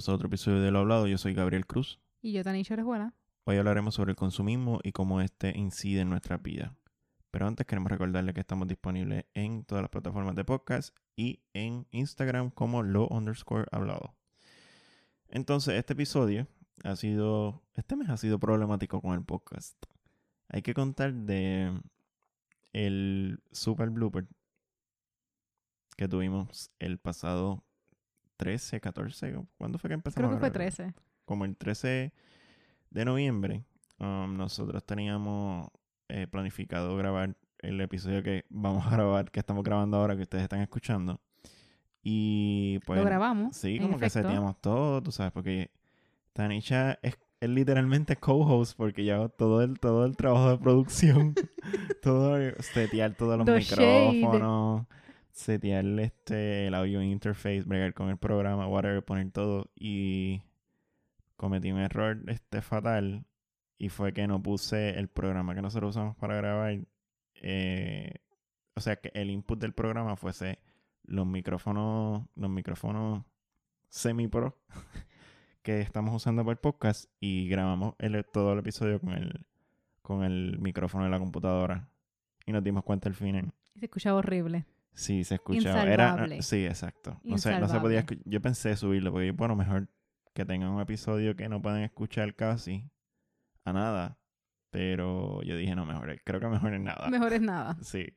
bienvenidos a otro episodio de Lo Hablado. Yo soy Gabriel Cruz. Y yo, Tanisha Orejuela. Hoy hablaremos sobre el consumismo y cómo este incide en nuestra vida. Pero antes queremos recordarle que estamos disponibles en todas las plataformas de podcast y en Instagram como lo underscore hablado. Entonces, este episodio ha sido, este mes ha sido problemático con el podcast. Hay que contar de el super blooper que tuvimos el pasado 13, 14, ¿cuándo fue que empezamos? Creo que fue 13. Como el 13 de noviembre, um, nosotros teníamos eh, planificado grabar el episodio que vamos a grabar, que estamos grabando ahora, que ustedes están escuchando. Y pues... Lo grabamos. Sí, como que seteamos todo, tú sabes, porque Tanisha es, es literalmente co-host porque yo hago todo el, todo el trabajo de producción, todo, setear todos los micrófonos setear este, el audio interface, bregar con el programa, whatever, poner todo. Y cometí un error este fatal. Y fue que no puse el programa que nosotros usamos para grabar. Eh, o sea, que el input del programa fuese los micrófonos, los micrófonos semi-pro que estamos usando para el podcast. Y grabamos el, todo el episodio con el, con el micrófono de la computadora. Y nos dimos cuenta al final. Se escuchaba horrible. Sí, se escuchaba. Era, sí, exacto. No sé, no se podía Yo pensé subirlo, porque bueno, mejor que tengan un episodio que no pueden escuchar casi a nada. Pero yo dije, no, mejor, creo que mejor es nada. Mejor es nada. Sí.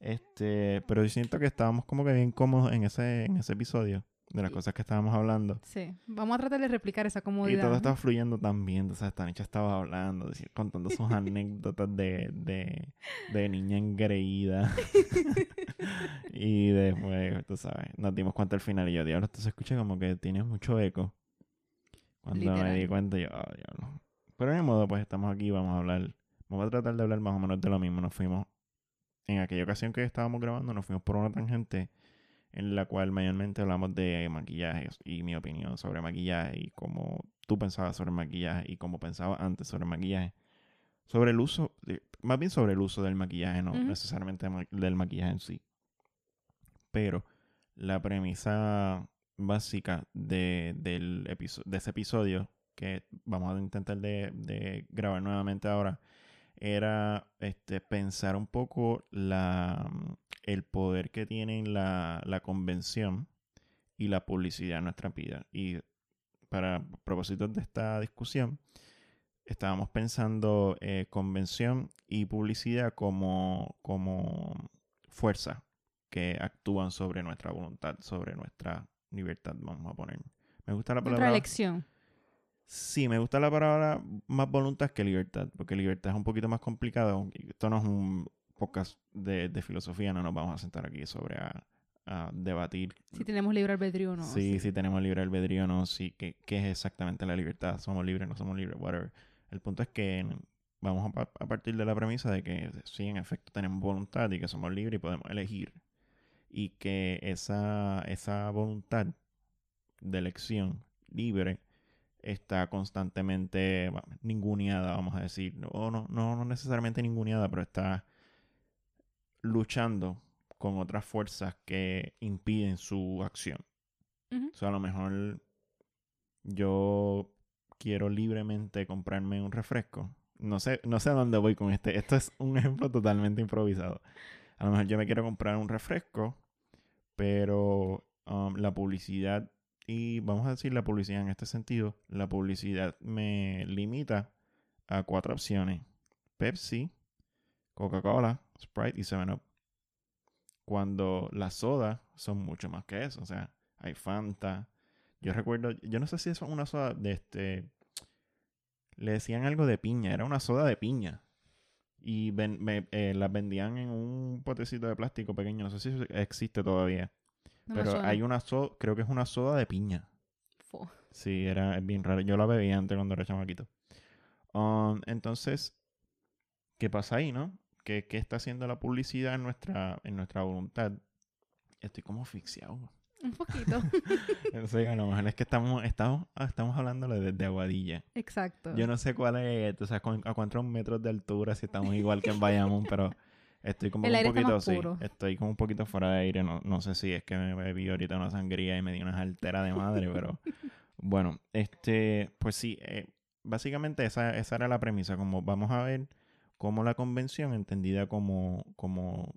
Este, pero yo siento que estábamos como que bien cómodos en ese, en ese episodio de las cosas que estábamos hablando. Sí, vamos a tratar de replicar esa comodidad. Y todo estaba fluyendo tan bien, o sea, esta niña estaba hablando, contando sus anécdotas de, de, de niña engreída. y después, tú sabes, nos dimos cuenta al final y yo, diablo, esto se escucha como que tiene mucho eco. Cuando me di cuenta, yo, oh, diablo. Pero de modo, pues estamos aquí, vamos a hablar, vamos a tratar de hablar más o menos de lo mismo. Nos fuimos, en aquella ocasión que estábamos grabando, nos fuimos por una tangente en la cual mayormente hablamos de maquillaje y mi opinión sobre maquillaje y cómo tú pensabas sobre maquillaje y cómo pensabas antes sobre maquillaje. Sobre el uso, más bien sobre el uso del maquillaje, no necesariamente del maquillaje en sí. Pero la premisa básica de, del de ese episodio que vamos a intentar de, de grabar nuevamente ahora era este, pensar un poco la, el poder que tienen la, la convención y la publicidad en nuestra vida. Y para propósitos de esta discusión, estábamos pensando eh, convención y publicidad como, como fuerza que actúan sobre nuestra voluntad, sobre nuestra libertad, vamos a poner. Me gusta la palabra. Nuestra elección. Sí, me gusta la palabra más voluntad que libertad, porque libertad es un poquito más complicado. Esto no es un podcast de, filosofía, no nos vamos a sentar aquí sobre a, debatir. Si tenemos libre albedrío o no. Sí, si tenemos libre albedrío o no, sí, ¿qué, ¿qué, es exactamente la libertad? ¿Somos libres, no somos libres? Whatever. El punto es que vamos a, a, partir de la premisa de que sí, en efecto, tenemos voluntad y que somos libres y podemos elegir. Y que esa, esa voluntad de elección libre está constantemente ninguneada, vamos a decir. No, no, no necesariamente ninguneada, pero está luchando con otras fuerzas que impiden su acción. O sea, a lo mejor yo quiero libremente comprarme un refresco. No sé, no sé a dónde voy con este. Esto es un ejemplo totalmente improvisado. A lo mejor yo me quiero comprar un refresco, pero um, la publicidad, y vamos a decir la publicidad en este sentido, la publicidad me limita a cuatro opciones. Pepsi, Coca-Cola, Sprite y 7-Up. Cuando las sodas son mucho más que eso. O sea, hay Fanta. Yo recuerdo, yo no sé si es una soda de este. Le decían algo de piña, era una soda de piña. Y me, eh, las vendían en un potecito de plástico pequeño. No sé si existe todavía. Pero hay una soda, creo que es una soda de piña. Sí, era bien raro. Yo la bebía antes cuando era chamaquito. Um, entonces, ¿qué pasa ahí, no? ¿Qué, está haciendo la publicidad en nuestra, en nuestra voluntad? Estoy como asfixiado. Un poquito. no sé, a lo mejor es que estamos, estamos, estamos hablándolo desde Aguadilla. Exacto. Yo no sé cuál es, o sea, a cuántos metros de altura, si estamos igual que en Bayamón, pero estoy como un poquito, sí, estoy como un poquito fuera de aire. No, no sé si es que me bebí ahorita una sangría y me di una altera de madre, pero Bueno, este, pues sí, eh, básicamente esa, esa era la premisa, como vamos a ver cómo la convención, entendida como, como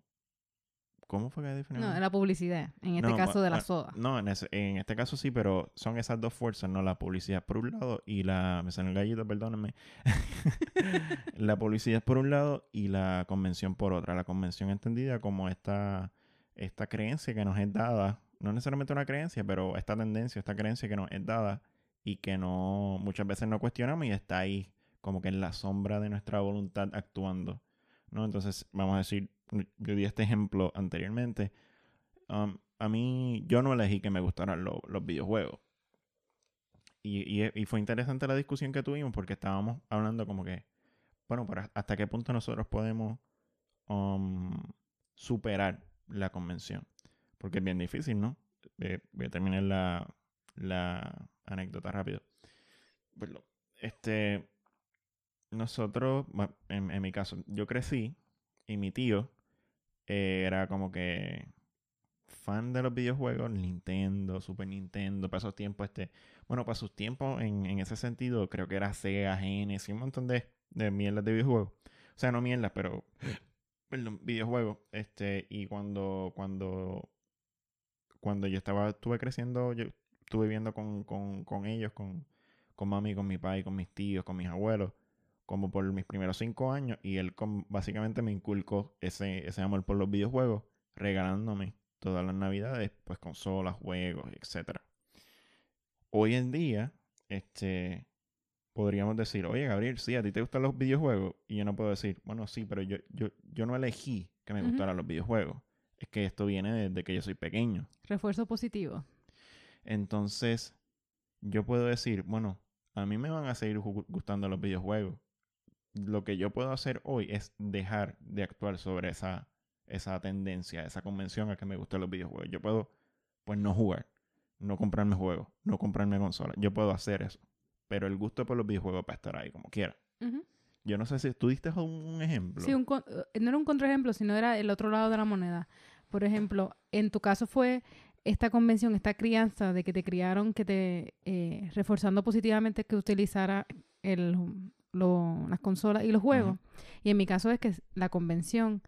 ¿Cómo fue que definimos? No, en la publicidad. En este No, caso de la soda. No, en, ese- en este caso sí, pero son esas dos fuerzas, ¿no? La publicidad por un lado y la... Me salió el gallito, perdónenme. la publicidad por un lado y la convención por otra. La convención entendida como esta, esta creencia que nos es dada, no necesariamente una creencia, pero esta tendencia, esta creencia que nos es dada y que no muchas veces no cuestionamos y está ahí como que en la sombra de nuestra voluntad actuando. ¿no? Entonces, vamos a decir, yo di este ejemplo anteriormente. Um, a mí, yo no elegí que me gustaran lo- los videojuegos. Y, y- fue interesante la discusión que tuvimos porque estábamos hablando como que, bueno, pero hasta qué punto nosotros podemos um, superar la convención. Porque es bien difícil, ¿no? Voy a terminar la, la anécdota rápido. Perdón. Este, nosotros, bueno, en, en mi caso, yo crecí y mi tío eh, era como que fan de los videojuegos, Nintendo, Super Nintendo, para esos tiempos, este, bueno, para sus tiempos en, en ese sentido, creo que era Sega, Genesis, un montón de, de mierdas de videojuegos. O sea, no mierdas, pero, perdón, videojuegos. Este, y cuando, cuando, cuando yo estaba, estuve creciendo, yo estuve viviendo con, con, con ellos, con, con mami, con mi padre, con mis tíos, con mis abuelos, como por mis primeros cinco años, y él básicamente me inculcó ese, ese amor por los videojuegos, regalándome todas las navidades, pues consolas, juegos, etcétera. Hoy en día, este, podríamos decir, oye Gabriel, sí, a ti te gustan los videojuegos, y yo no puedo decir, bueno, sí, pero yo, yo, yo no elegí que me gustaran los videojuegos. Es que esto viene desde que yo soy pequeño. Refuerzo positivo. Entonces, yo puedo decir, bueno, a mí me van a seguir gustando los videojuegos. Lo que yo puedo hacer hoy es dejar de actuar sobre esa, esa tendencia, esa convención a que me gustan los videojuegos. Yo puedo, pues, no jugar, no comprarme juegos, no comprarme consolas. Yo puedo hacer eso. Pero el gusto por los videojuegos va a estar ahí, como quiera. Yo no sé si tú diste un, un ejemplo. Sí, un con- eh, no era un contraejemplo, sino era el otro lado de la moneda. Por ejemplo, en tu caso fue esta convención, esta crianza de que te criaron, que te eh, reforzando positivamente que utilizara el, lo- las consolas y los juegos. Y en mi caso es que la convención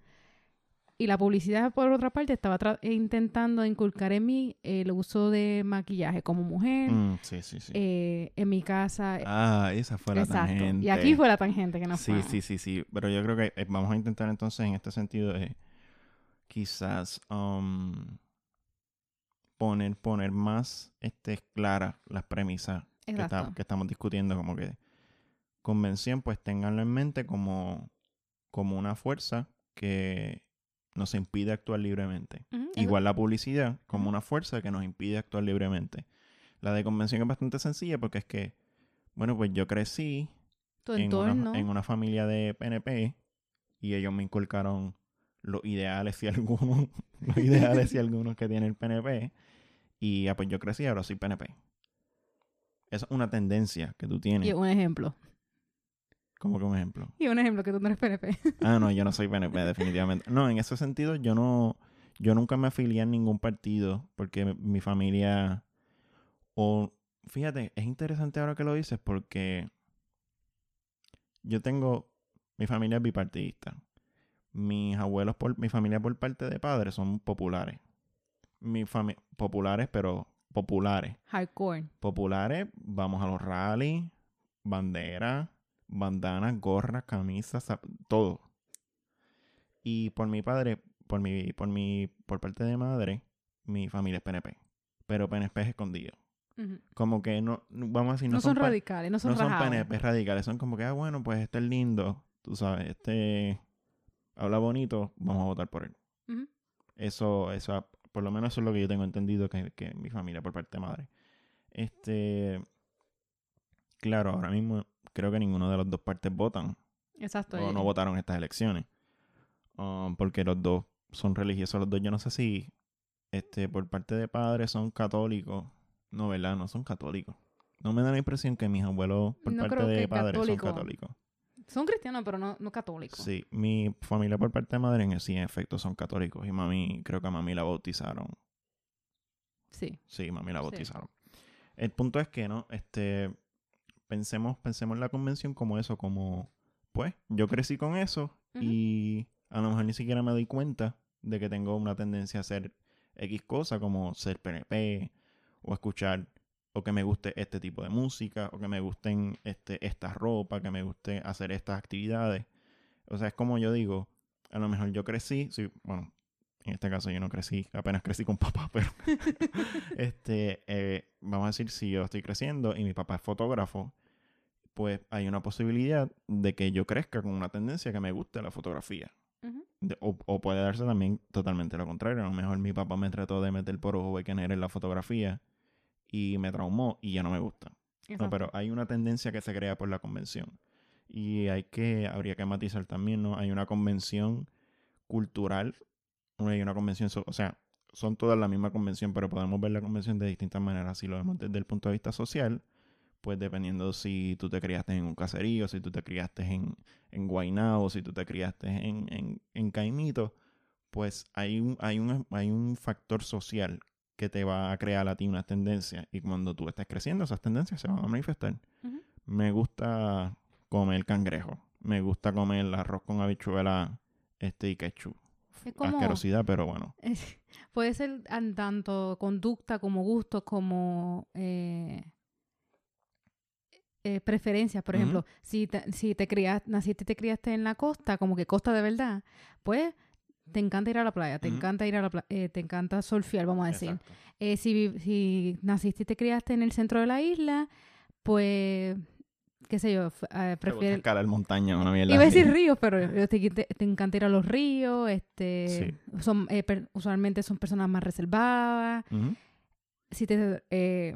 y la publicidad, por otra parte, estaba tra- intentando inculcar en mí el uso de maquillaje como mujer. Mm, sí, sí, sí. eh, en mi casa. ah, esa fue la exacto. tangente. Y aquí fue la tangente que nos Sí, fue. sí, sí, sí. Pero yo creo que eh, vamos a intentar entonces en este sentido de quizás um, poner, poner más este, claras las premisas que, está- Exacto. que estamos discutiendo. Como que convención, pues ténganlo en mente como, como una fuerza que nos impide actuar libremente. Igual la publicidad como una fuerza que nos impide actuar libremente. La de convención es bastante sencilla porque es que, bueno, pues yo crecí en una, en una familia de PNP y ellos me inculcaron los ideales y algunos, los ideales y algunos que tiene el PNP. Y ah, pues yo crecí ahora soy PNP. Es una tendencia que tú tienes. Y un ejemplo. Como que un ejemplo. Y un ejemplo que tú no eres PNP. Ah, no, yo no soy PNP, definitivamente. No, en ese sentido, yo no. Yo nunca me afilié a ningún partido porque mi- mi familia. O. Fíjate, es interesante ahora que lo dices porque. Yo tengo. Mi familia es bipartidista. Mis abuelos, por mi familia por parte de padres son populares. Mi familia. Populares, pero populares Hardcore. populares, vamos a los rallies, banderas, bandanas, gorras, camisas, todo. Y por mi padre, por mi, por mi, por parte de madre, mi familia es PNP. Pero PNP es escondido. Como que no, vamos a decir, No, no, son, radicales, no son no son. PNP radicales, son como que, ah, bueno, pues este es lindo, tú sabes, este habla bonito, vamos a votar por él. Eso, eso, por lo menos eso es lo que yo tengo entendido que, que mi familia por parte de madre. Este, claro, ahora mismo creo que ninguno de las dos partes votan Exacto. o no votaron estas elecciones. Um, porque los dos son religiosos, los dos. Yo no sé si este, por parte de padres son católicos. No, ¿verdad? No son católicos. No me da la impresión que mis abuelos por No parte de padres católico. son católicos. Son cristianos, pero no, no católicos. Sí, mi familia por parte de madre en sí, en efecto, son católicos. Y mami, creo que a mami la bautizaron. Sí. Sí, mami la Sí. bautizaron. El punto es que, ¿no? Este, pensemos, pensemos en la convención como eso, como, pues, yo crecí con eso y a lo mejor ni siquiera me doy cuenta de que tengo una tendencia a hacer X cosa, como ser PNP, o escuchar, o que me guste este tipo de música, o que me gusten este, esta ropa, que me guste hacer estas actividades. O sea, es como yo digo, a lo mejor yo crecí, sí, bueno, en este caso yo no crecí, apenas crecí con papá, pero este, eh, vamos a decir, si yo estoy creciendo y mi papá es fotógrafo, pues hay una posibilidad de que yo crezca con una tendencia que me guste la fotografía. De- o, o puede darse también totalmente lo contrario. A lo mejor mi papá me trató de meter por ojo que en la fotografía y me traumó y ya no me gusta. No, pero hay una tendencia que se crea por la convención. Y hay que, habría que matizar también, ¿no? Hay una convención cultural, hay una convención, o sea, son todas la misma convención, pero podemos ver la convención de distintas maneras. Si lo vemos desde el punto de vista social, pues dependiendo si tú te criaste en un caserío, si tú te criaste en, en si tú te criaste en, en, en Caimito, pues hay un, hay, un, hay un factor social que te va a crear a ti unas tendencias. Y cuando tú estés creciendo, esas tendencias se van a manifestar. Me gusta comer cangrejo. Me gusta comer arroz con habichuela este, y ketchup. Es como- Asquerosidad, pero bueno. Es- puede ser an- tanto conducta como gustos como eh, eh, preferencias. Por ejemplo, si te, si te criaste, naciste y te criaste en la costa, como que costa de verdad, pues te encanta ir a la playa, te encanta ir a la playa, te encanta surfear, vamos a decir. Eh, si, si naciste y te criaste en el centro de la isla, pues, qué sé yo, eh, Te prefieres... escalar montaña, una mierda Iba a decir ríos, pero te, te- te encanta ir a los ríos, este, son, eh, per- usualmente son personas más reservadas. Ujú. Si te, eh,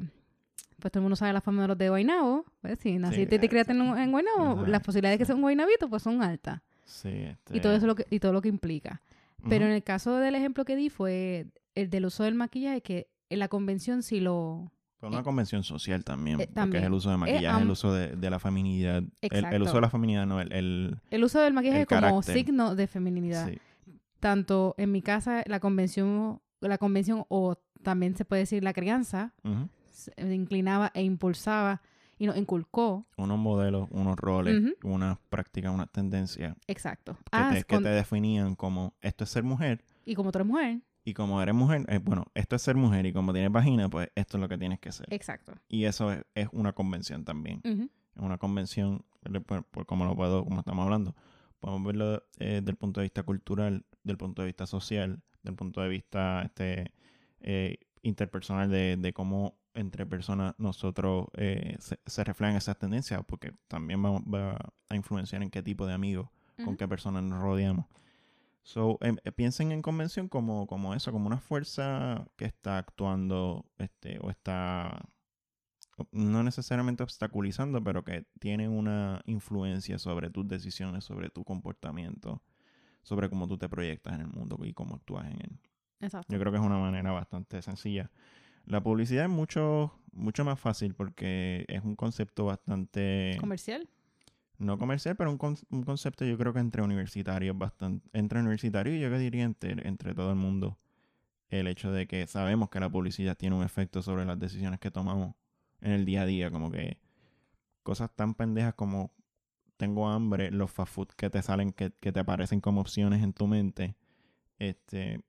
pues todo el mundo sabe la fama de los de Guaynabo, pues si naciste y te eh, criaste en, en Guaynabo, Ajá, las posibilidades de que sí. sea un guaynabito pues son altas. Sí, este... Y todo eso lo que, y todo lo que implica. Pero en el caso del ejemplo que di fue el del uso del maquillaje, que en la convención sí lo... Con una convención social también, eh, porque es el uso de maquillaje, el uso de, de la feminidad. El, uso de la feminidad, no, el... el El uso del maquillaje El como carácter. signo de feminidad. sí. Tanto en mi casa, la convención, la convención o también se puede decir la crianza. Se inclinaba e impulsaba y nos inculcó. Unos modelos, unos roles, Ujú. unas prácticas, unas tendencias Exacto. que, Ah, te, que te definían como esto es ser mujer Y como tú eres mujer. y como eres mujer, eh, bueno, esto es ser mujer y como tienes vagina, pues esto es lo que tienes que ser. Exacto. Y eso es, es una convención también. Es una convención, por, por como lo puedo, como estamos hablando, podemos verlo eh, del punto de vista cultural, del punto de vista social, del punto de vista este eh, interpersonal de, de cómo entre personas nosotros eh, se, se reflejan esas tendencias, porque también va, va a influenciar en qué tipo de amigos, con qué personas nos rodeamos. So, em, eh, piensen en convención como, como eso, como una fuerza que está actuando este, o está no necesariamente obstaculizando, pero que tiene una influencia sobre tus decisiones, sobre tu comportamiento, sobre cómo tú te proyectas en el mundo y cómo actúas en él. Exacto. Yo creo que es una manera bastante sencilla. La publicidad es mucho, mucho más fácil porque es un concepto bastante Comercial. no comercial, pero un, con- un concepto yo creo que entre universitarios bastante, entre universitarios y yo que diría entre, entre todo el mundo. El hecho de que sabemos que la publicidad tiene un efecto sobre las decisiones que tomamos en el día a día, como que cosas tan pendejas como tengo hambre, los fast food que te salen, que, que te aparecen como opciones en tu mente, este,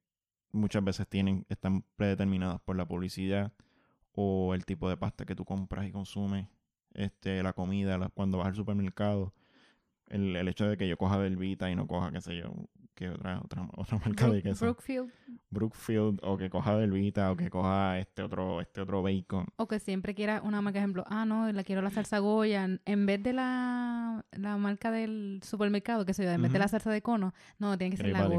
muchas veces tienen, están predeterminadas por la publicidad o el tipo de pasta que tú compras y consumes, este, la comida, la- cuando vas al supermercado, el, el hecho de que yo coja Belvita y no coja, qué sé yo, que otra, otra, otra marca de queso, Brookfield. Brookfield, o que coja Belvita, o que coja este otro, este otro bacon. O que siempre quiera una marca, ejemplo, ah, no, la quiero la salsa Goya. En vez de la, la marca del supermercado, que se en vez de la salsa de cono, no, tiene que ser la Value.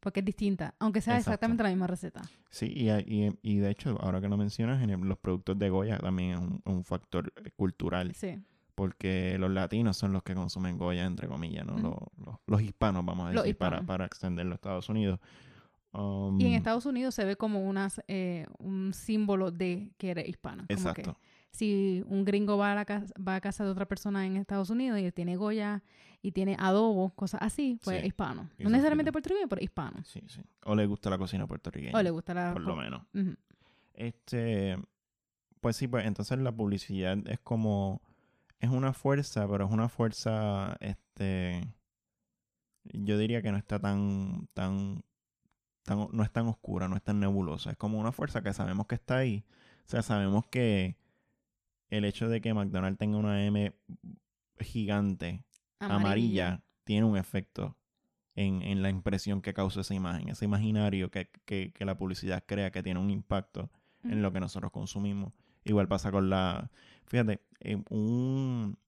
Porque es distinta, aunque sea Exacto. exactamente la misma receta. Sí, y, y, y de hecho, ahora que lo mencionas, en el- los productos de Goya también es un, un factor eh, cultural, Sí. porque los latinos son los que consumen Goya, entre comillas, ¿no? Los, los- los hispanos, vamos a decir, para, hispanos. para extenderlo a Estados Unidos. Um, Y en Estados Unidos se ve como unas, eh, un símbolo de que eres hispano. Como que Exacto. Si un gringo va a, la casa, va a casa de otra persona en Estados Unidos y tiene Goya y tiene adobo, cosas así, pues Sí. hispano. No necesariamente puertorriqueño, pero hispano. Sí, sí. O le gusta la cocina puertorriqueña. O le gusta la... por lo menos. Este, Pues sí, pues entonces la publicidad es como, es una fuerza, pero es una fuerza, este, yo diría que no está tan, tan, tan, no es tan oscura, no es tan nebulosa, es como una fuerza que sabemos que está ahí, o sea, sabemos que el hecho de que McDonald's tenga una M gigante, amarilla, tiene un efecto en, en, la impresión que causa esa imagen, ese imaginario que, que, que la publicidad crea que tiene un impacto en lo que nosotros consumimos. Igual pasa con la... Fíjate, un...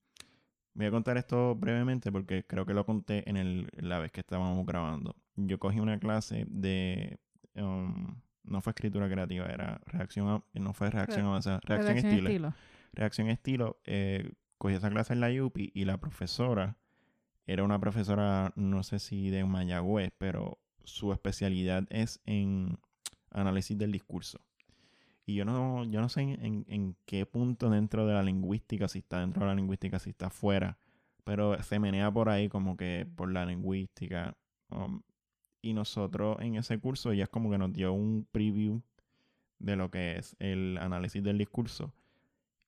Voy a contar esto brevemente porque creo que lo conté en el, la vez que estábamos grabando. Yo cogí una clase de... Um, no fue escritura creativa, era reacción... no fue reacción avanzada, reacción, estilo. Reacción estilo. Eh, cogí esa clase en la UPI y la profesora era una profesora, no sé si de Mayagüez, pero su especialidad es en análisis del discurso. Y yo no, yo no sé en, qué punto dentro de la lingüística, si está dentro de la lingüística, si está fuera, pero se menea por ahí como que por la lingüística. Um, y nosotros en ese curso ella es como que nos dio un preview de lo que es el análisis del discurso.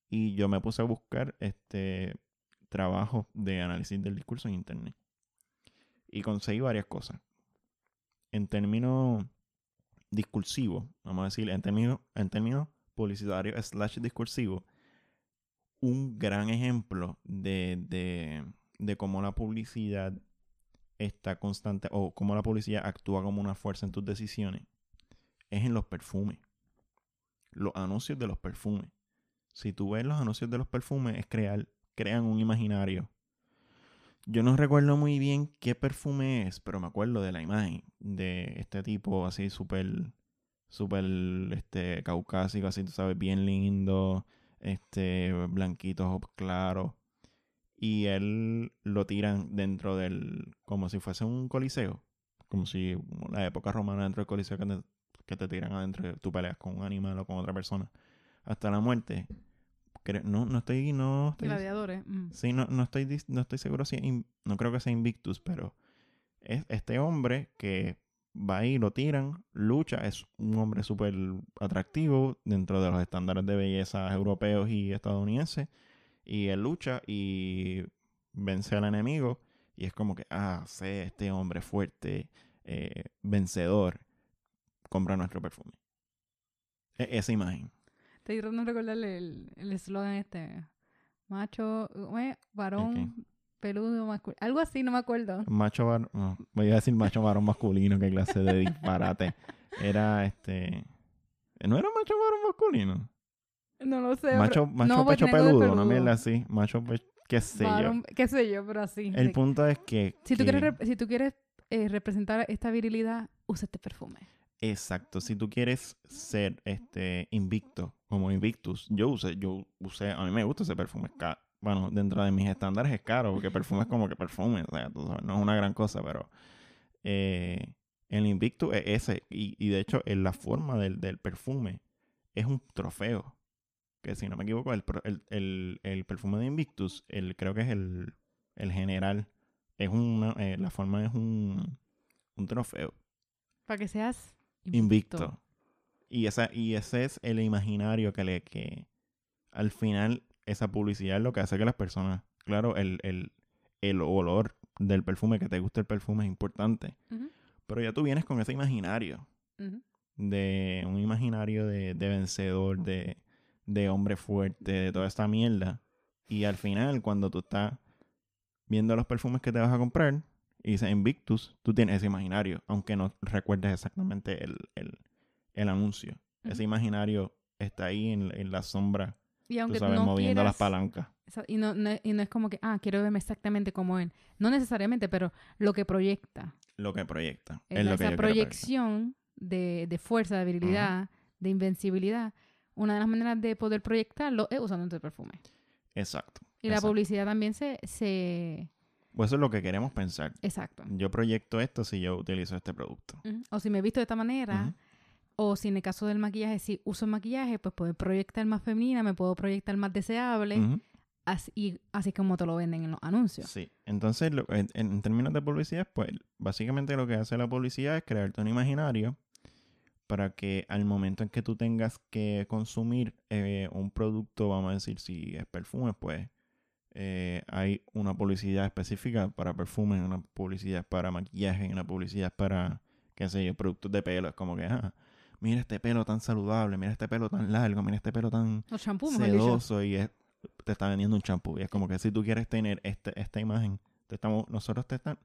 Y yo me puse a buscar este trabajo de análisis del discurso en internet. Y conseguí varias cosas. En términos discursivo, vamos a decir, en términos, en términos publicitarios slash discursivo, un gran ejemplo de, de, de cómo la publicidad está constante o cómo la publicidad actúa como una fuerza en tus decisiones es en los perfumes. Los anuncios de los perfumes. Si tú ves los anuncios de los perfumes, es crear, crean un imaginario yo no recuerdo muy bien qué perfume es, pero me acuerdo de la imagen de este tipo así súper, súper, este, caucásico, así, tú sabes, bien lindo, este, blanquito, claro. Y él lo tiran dentro del, como si fuese un coliseo, como si la época romana dentro del coliseo que te, que te tiran adentro, tú peleas con un animal o con otra persona hasta la muerte no, no estoy, no estoy, Gladiadores. Mm. Sí, no, no estoy, no estoy seguro si, no creo que sea Invictus, pero es este hombre que va ahí, lo tiran, lucha, es un hombre súper atractivo dentro de los estándares de belleza europeos y estadounidenses, y él lucha y vence al enemigo, y es como que, ah, sé, este hombre fuerte, eh, vencedor, compra nuestro perfume. E, esa imagen. Estoy tratando de recordarle el eslogan este. Macho, varón, peludo, masculino. Algo así, no me acuerdo. Macho varón, voy a decir macho varón masculino, qué clase de disparate. Era este... ¿No era macho varón masculino? No lo sé. Macho, macho pecho peludo, no mierda así. Macho pecho, qué sé yo. Qué sé yo, pero así. El punto es que... Si tú quieres, si tú quieres eh, representar esta virilidad, usa este perfume. Exacto. Si tú quieres ser este invicto, como Invictus, yo usé, yo usé, a mí me gusta ese perfume. Bueno, dentro de mis estándares es caro, porque perfume es como que perfume, o sea, no es una gran cosa, pero eh, el Invictus es ese, y, de hecho, en la forma del, perfume es un trofeo. Que si no me equivoco, el, el, perfume de Invictus, el, creo que es el, general, es una, eh, la forma es un, un trofeo. Para que seas invicto. Y, esa, y ese es el imaginario que le que al final esa publicidad es lo que hace que las personas, claro, el, el, el olor del perfume, que te guste el perfume es importante. Pero ya tú vienes con ese imaginario. De un imaginario de, de vencedor, de, de hombre fuerte, de toda esta mierda. Y al final, cuando tú estás viendo los perfumes que te vas a comprar, y dice Invictus, tú tienes ese imaginario, aunque no recuerdes exactamente el, el, anuncio. Ese imaginario está ahí en, la sombra, y aunque tú sabes, moviendo las palancas. Y no, y no es como que, ah, quiero verme exactamente como él. No necesariamente, pero lo que proyecta. Lo que proyecta. Es, esa proyección de, de, fuerza, de virilidad, de invencibilidad. Una de las maneras de poder proyectarlo es usando este perfume. Exacto. Y la publicidad también se, se, pues eso es lo que queremos pensar. Exacto. Yo proyecto esto si yo utilizo este producto. O si me he visto de esta manera. O si en el caso del maquillaje, si uso maquillaje, pues puedo proyectar más femenina, me puedo proyectar más deseable. así, así como te lo venden en los anuncios. Sí. Entonces, en, términos de publicidad, pues básicamente lo que hace la publicidad es crearte un imaginario para que al momento en que tú tengas que consumir eh, un producto, vamos a decir, si es perfume, pues eh, hay una publicidad específica para perfume, una publicidad para maquillaje, una publicidad para, qué sé yo, productos de pelo. Es como que, ah, mira este pelo tan saludable, mira este pelo tan largo, mira este pelo tan O champú, mejor dicho. sedoso y es- te está vendiendo un champú. Y es como que si tú quieres tener este, esta imagen, te estamos, nosotros te, están,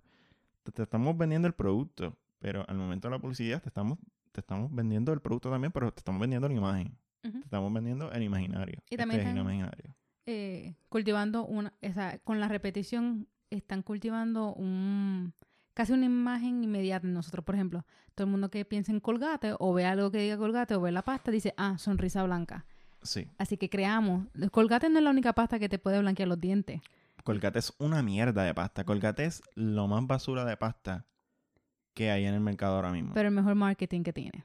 te, te estamos vendiendo el producto, pero al momento de la publicidad te estamos, te estamos vendiendo el producto también, pero te estamos vendiendo la imagen. Te estamos vendiendo el imaginario. Y Este también es el imaginario. Eh, cultivando una, o sea, con la repetición están cultivando un casi una imagen inmediata en nosotros. Por ejemplo, todo el mundo que piensa en colgate o ve algo que diga colgate o ve la pasta dice, ah, sonrisa blanca. Sí. Así que creamos. Colgate no es la única pasta que te puede blanquear los dientes. Colgate es una mierda de pasta. Colgate es lo más basura de pasta que hay en el mercado ahora mismo. Pero el mejor marketing que tiene.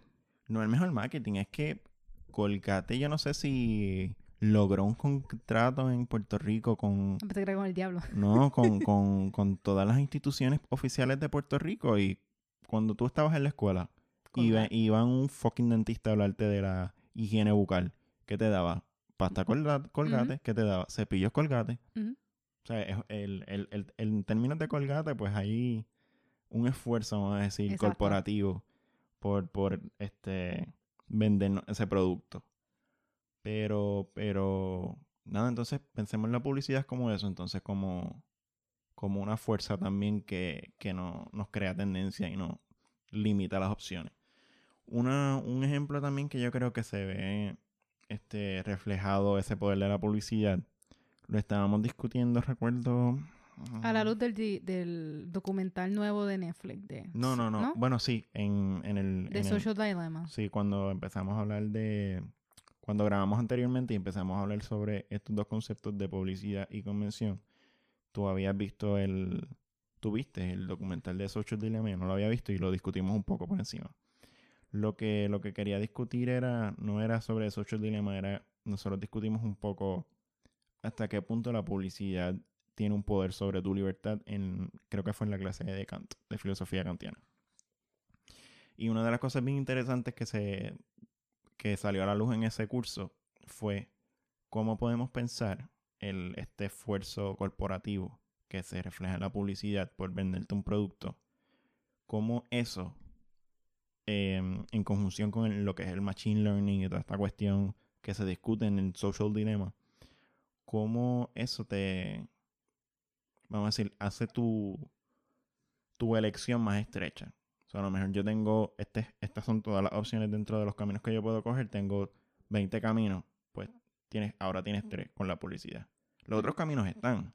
No el mejor marketing, es que Colgate yo no sé si logró un contrato en Puerto Rico con, a creer con el diablo. no, con, con, con todas las instituciones oficiales de Puerto Rico y cuando tú estabas en la escuela iba, iba un fucking dentista a hablarte de la higiene bucal. ¿Qué te daba? Pasta colgate, colgate ¿qué te daba? Cepillos colgate. O sea, el, el, el, el- en términos de colgate, pues hay un esfuerzo, vamos a decir, Exacto. corporativo por, por este vender ese producto. Pero, pero, nada, entonces pensemos en la publicidad como eso, entonces como, como una fuerza también que, que no, nos crea tendencia y no limita las opciones. Una, un ejemplo también que yo creo que se ve este, reflejado ese poder de la publicidad. Lo estábamos discutiendo, recuerdo. A la luz del, del documental nuevo de Netflix. De, No, no, no. Bueno, sí, en, en el. De en el- Social Dilemma. Sí, cuando empezamos a hablar de. Cuando grabamos anteriormente y empezamos a hablar sobre estos dos conceptos de publicidad y convención, tú habías visto el. Tú viste el documental de Social Dilemma, yo no lo había visto y lo discutimos un poco por encima. Lo que, lo que quería discutir era, no era sobre Social Dilemma, era, nosotros discutimos un poco hasta qué punto la publicidad tiene un poder sobre tu libertad en, creo que fue en la clase de Kant, de filosofía kantiana. Y una de las cosas bien interesantes que se que salió a la luz en ese curso fue cómo podemos pensar el, este esfuerzo corporativo que se refleja en la publicidad por venderte un producto, cómo eso, em, en conjunción con lo que es el machine learning y toda esta cuestión que se discute en el social dilemma, cómo eso te, vamos a decir, hace tu, tu elección más estrecha. A lo mejor yo tengo, este, estas son todas las opciones dentro de los caminos que yo puedo coger. Tengo 20 caminos, pues tienes, ahora tienes 3 con la publicidad. Los otros caminos están,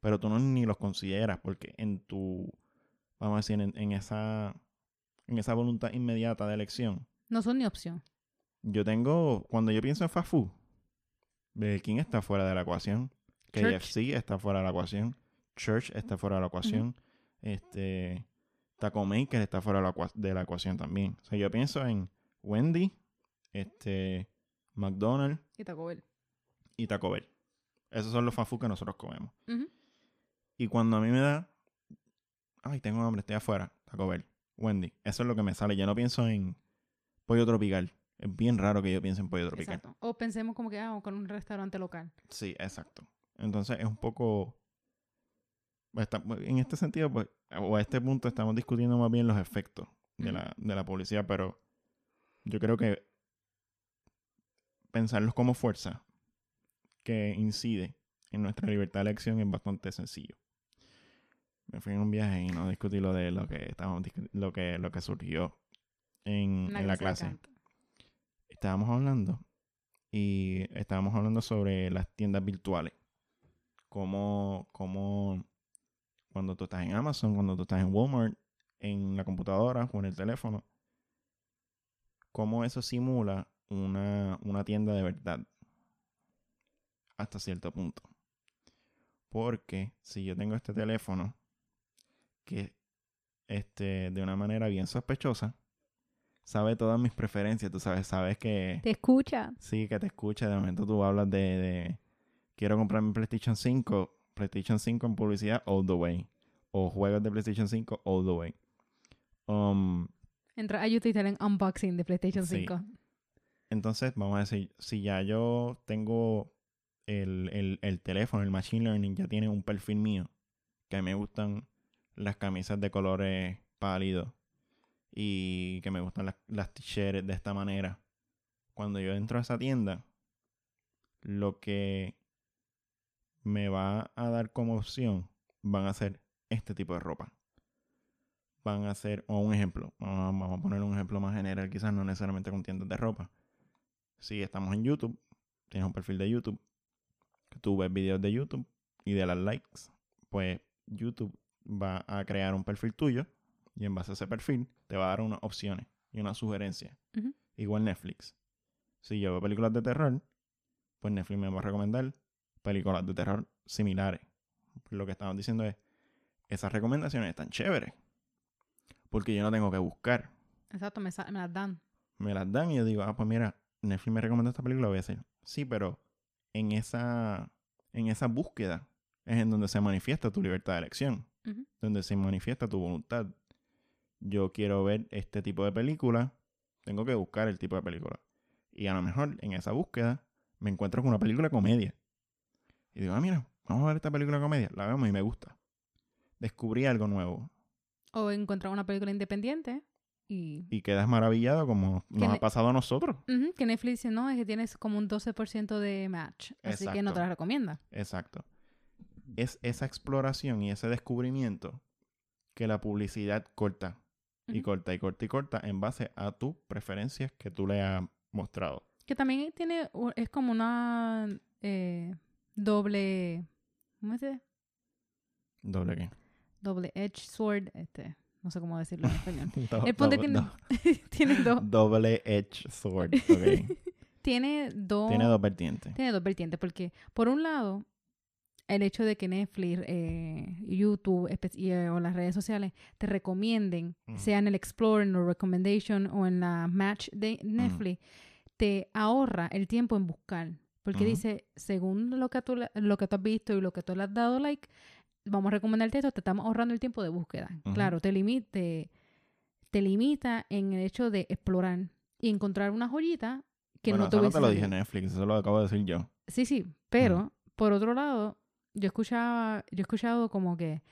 pero tú no ni los consideras porque en tu, vamos a decir, en, en esa, en esa voluntad inmediata de elección, No son ni opción. yo tengo, cuando yo pienso en fast food, Burger King está fuera de la ecuación, Church. KFC está fuera de la ecuación, Church está fuera de la ecuación, este, Taco Maker está fuera de la, ecuación también. O sea, yo pienso en Wendy, este, McDonald's Y Taco Bell. y Taco Bell. Esos son los fast food que nosotros comemos. Y cuando a mí me da, ay, tengo hambre, estoy afuera, Taco Bell, Wendy, eso es lo que me sale. Yo no pienso en pollo tropical. Es bien raro que yo piense en pollo tropical. Exacto. O pensemos como que, ah, con un restaurante local. Sí, exacto. Entonces es un poco... está- en este sentido, pues, o a este punto estamos discutiendo más bien los efectos de, la, de la publicidad, pero yo creo que pensarlos como fuerza que incide en nuestra libertad de elección es bastante sencillo. Me fui en un viaje y no discutí lo de lo que estábamos lo que lo que surgió en, en la clase estábamos hablando y estábamos hablando sobre las tiendas virtuales. Cómo, cómo cuando tú estás en Amazon, cuando tú estás en Walmart, en la computadora o en el teléfono, cómo eso simula una, una tienda de verdad. Hasta cierto punto. Porque si yo tengo este teléfono que este, de una manera bien sospechosa, sabe todas mis preferencias, tú sabes, sabes que... Te escucha. Sí, que te escucha. De momento tú hablas de, de quiero comprar mi PlayStation 5, PlayStation 5 en publicidad all the way. O juegos de PlayStation 5 all the way. Um, Entra a YouTube y salen unboxing de PlayStation Sí. 5. Entonces, vamos a decir, si ya yo tengo el, el- el teléfono, el Machine Learning, ya tiene un perfil mío, que me gustan las camisas de colores pálidos y que me gustan las, las t-shirts de esta manera. Cuando yo entro a esa tienda, lo que me va a dar como opción van a ser este tipo de ropa. Van a ser, o un ejemplo, vamos a poner un ejemplo más general, quizás no necesariamente con tiendas de ropa. Si estamos en YouTube, tienes un perfil de YouTube, tú ves videos de YouTube y de las likes, pues YouTube va a crear un perfil tuyo y en base a ese perfil te va a dar unas opciones y unas sugerencias. Ujú. Igual Netflix. Si yo veo películas de terror, pues Netflix me va a recomendar películas de terror similares. Lo que estamos diciendo es, esas recomendaciones están chéveres. Porque yo no tengo que buscar. Exacto, me, me las dan. Me las dan y yo digo, ah, pues mira, Netflix me recomendó esta película, voy a decir, sí, pero en esa, en esa búsqueda es en donde se manifiesta tu libertad de elección, donde se manifiesta tu voluntad. Yo quiero ver este tipo de película, tengo que buscar el tipo de película. Y a lo mejor en esa búsqueda me encuentro con una película de comedia. Y digo, ah, mira, vamos a ver esta película de comedia, la vemos y me gusta. Descubrí algo nuevo. O encontrar una película independiente y... Y quedas maravillado como nos ne- ha pasado a nosotros. Que Netflix dice, no, es que tienes como un 12% de match. Así que no te la recomienda. Exacto. Es esa exploración y ese descubrimiento que la publicidad corta y corta y corta y corta en base a tus preferencias que tú le has mostrado. Que también tiene, es como una eh, doble, ¿cómo se dice? Doble qué. Doble edge sword, este, no sé cómo decirlo en español. Do- El punto do- tiene, do- tiene dos, doble edge sword. ok. tiene dos, Tiene dos vertientes. tiene dos vertientes, porque por un lado, el hecho de que Netflix, eh, YouTube y, eh, o las redes sociales te recomienden, Ujú. sea en el Explore, en el Recommendation o en la Match de Netflix, te ahorra el tiempo en buscar. Porque dice, según lo que, tú, lo que tú has visto y lo que tú le has dado like, vamos a recomendarte esto, te estamos ahorrando el tiempo de búsqueda. Claro, te, limi- te, te limita en el hecho de explorar y encontrar una joyita que bueno, no te eso no te lo dije. Netflix, eso lo acabo de decir yo. Sí, sí, pero por otro lado, yo escuchaba, yo he escuchado como que,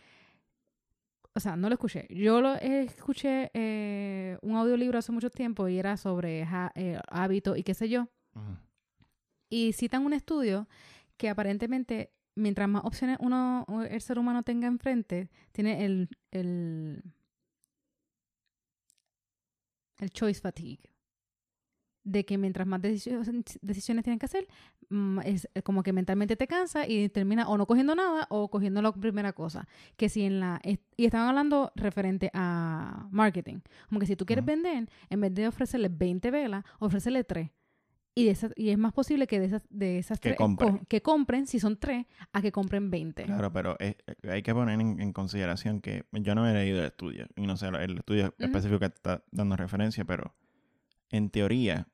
o sea, no lo escuché. Yo lo escuché eh, un audiolibro hace mucho tiempo y era sobre ja- eh, hábitos y qué sé yo. Y citan un estudio que aparentemente, mientras más opciones uno, el ser humano tenga enfrente, tiene el, el, el choice fatigue. De que mientras más decisiones, decisiones tienen que hacer, mm, es como que mentalmente te cansa y termina o no cogiendo nada o cogiendo la primera cosa. Que si en la... Y estaban hablando referente a marketing. Como que si tú quieres vender, en vez de ofrecerle 20 velas, ofrecerle 3. Y, de esas, y es más posible que de esas, de esas Que tres compre. co- que compren, si son tres, a que compren 20. Claro, pero es- hay que poner en, en consideración que yo no he leído el estudio y no sé el estudio específico que está dando referencia, pero en teoría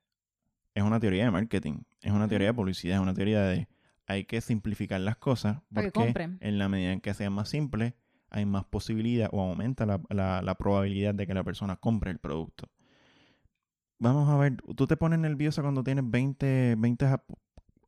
es una teoría de marketing, es una teoría de publicidad, es una teoría de hay que simplificar las cosas porque compren. en la medida en que sean más simples hay más posibilidad o aumenta la, la- la probabilidad de que la persona compre el producto. Vamos a ver, tú te pones nerviosa cuando tienes 20, 20 jap-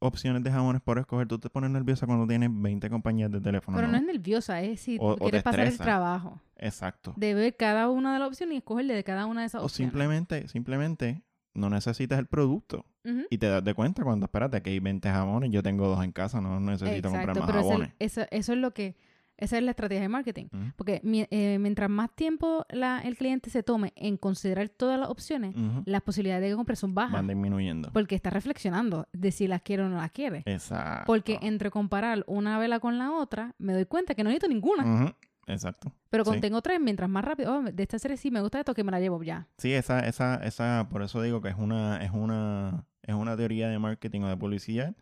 opciones de jamones por escoger, tú te pones nerviosa cuando tienes 20 compañías de teléfono. Pero no es nerviosa, es si O- o tú quieres pasar el trabajo. Exacto. De ver cada una de las opciones y escogerle de cada una de esas O opciones. simplemente, simplemente no necesitas el producto y te das de cuenta cuando, espérate, que hay 20 jamones, yo tengo dos en casa, no necesito comprar más pero jabones. eso, eso es lo que... Esa es la estrategia de marketing. Porque eh, mientras más tiempo la- el cliente se tome en considerar todas las opciones, las posibilidades de que compre son bajas. Van disminuyendo. Porque está reflexionando de si las quiere o no las quiere. Exacto. Porque entre comparar una vela con la otra, me doy cuenta que no necesito ninguna. Exacto. Pero cuando sí. tengo tres, mientras más rápido, oh, de esta serie sí me gusta esto, que me la llevo ya. Sí, esa, esa, esa, por eso digo que es una, es una, es una teoría de marketing o de publicidad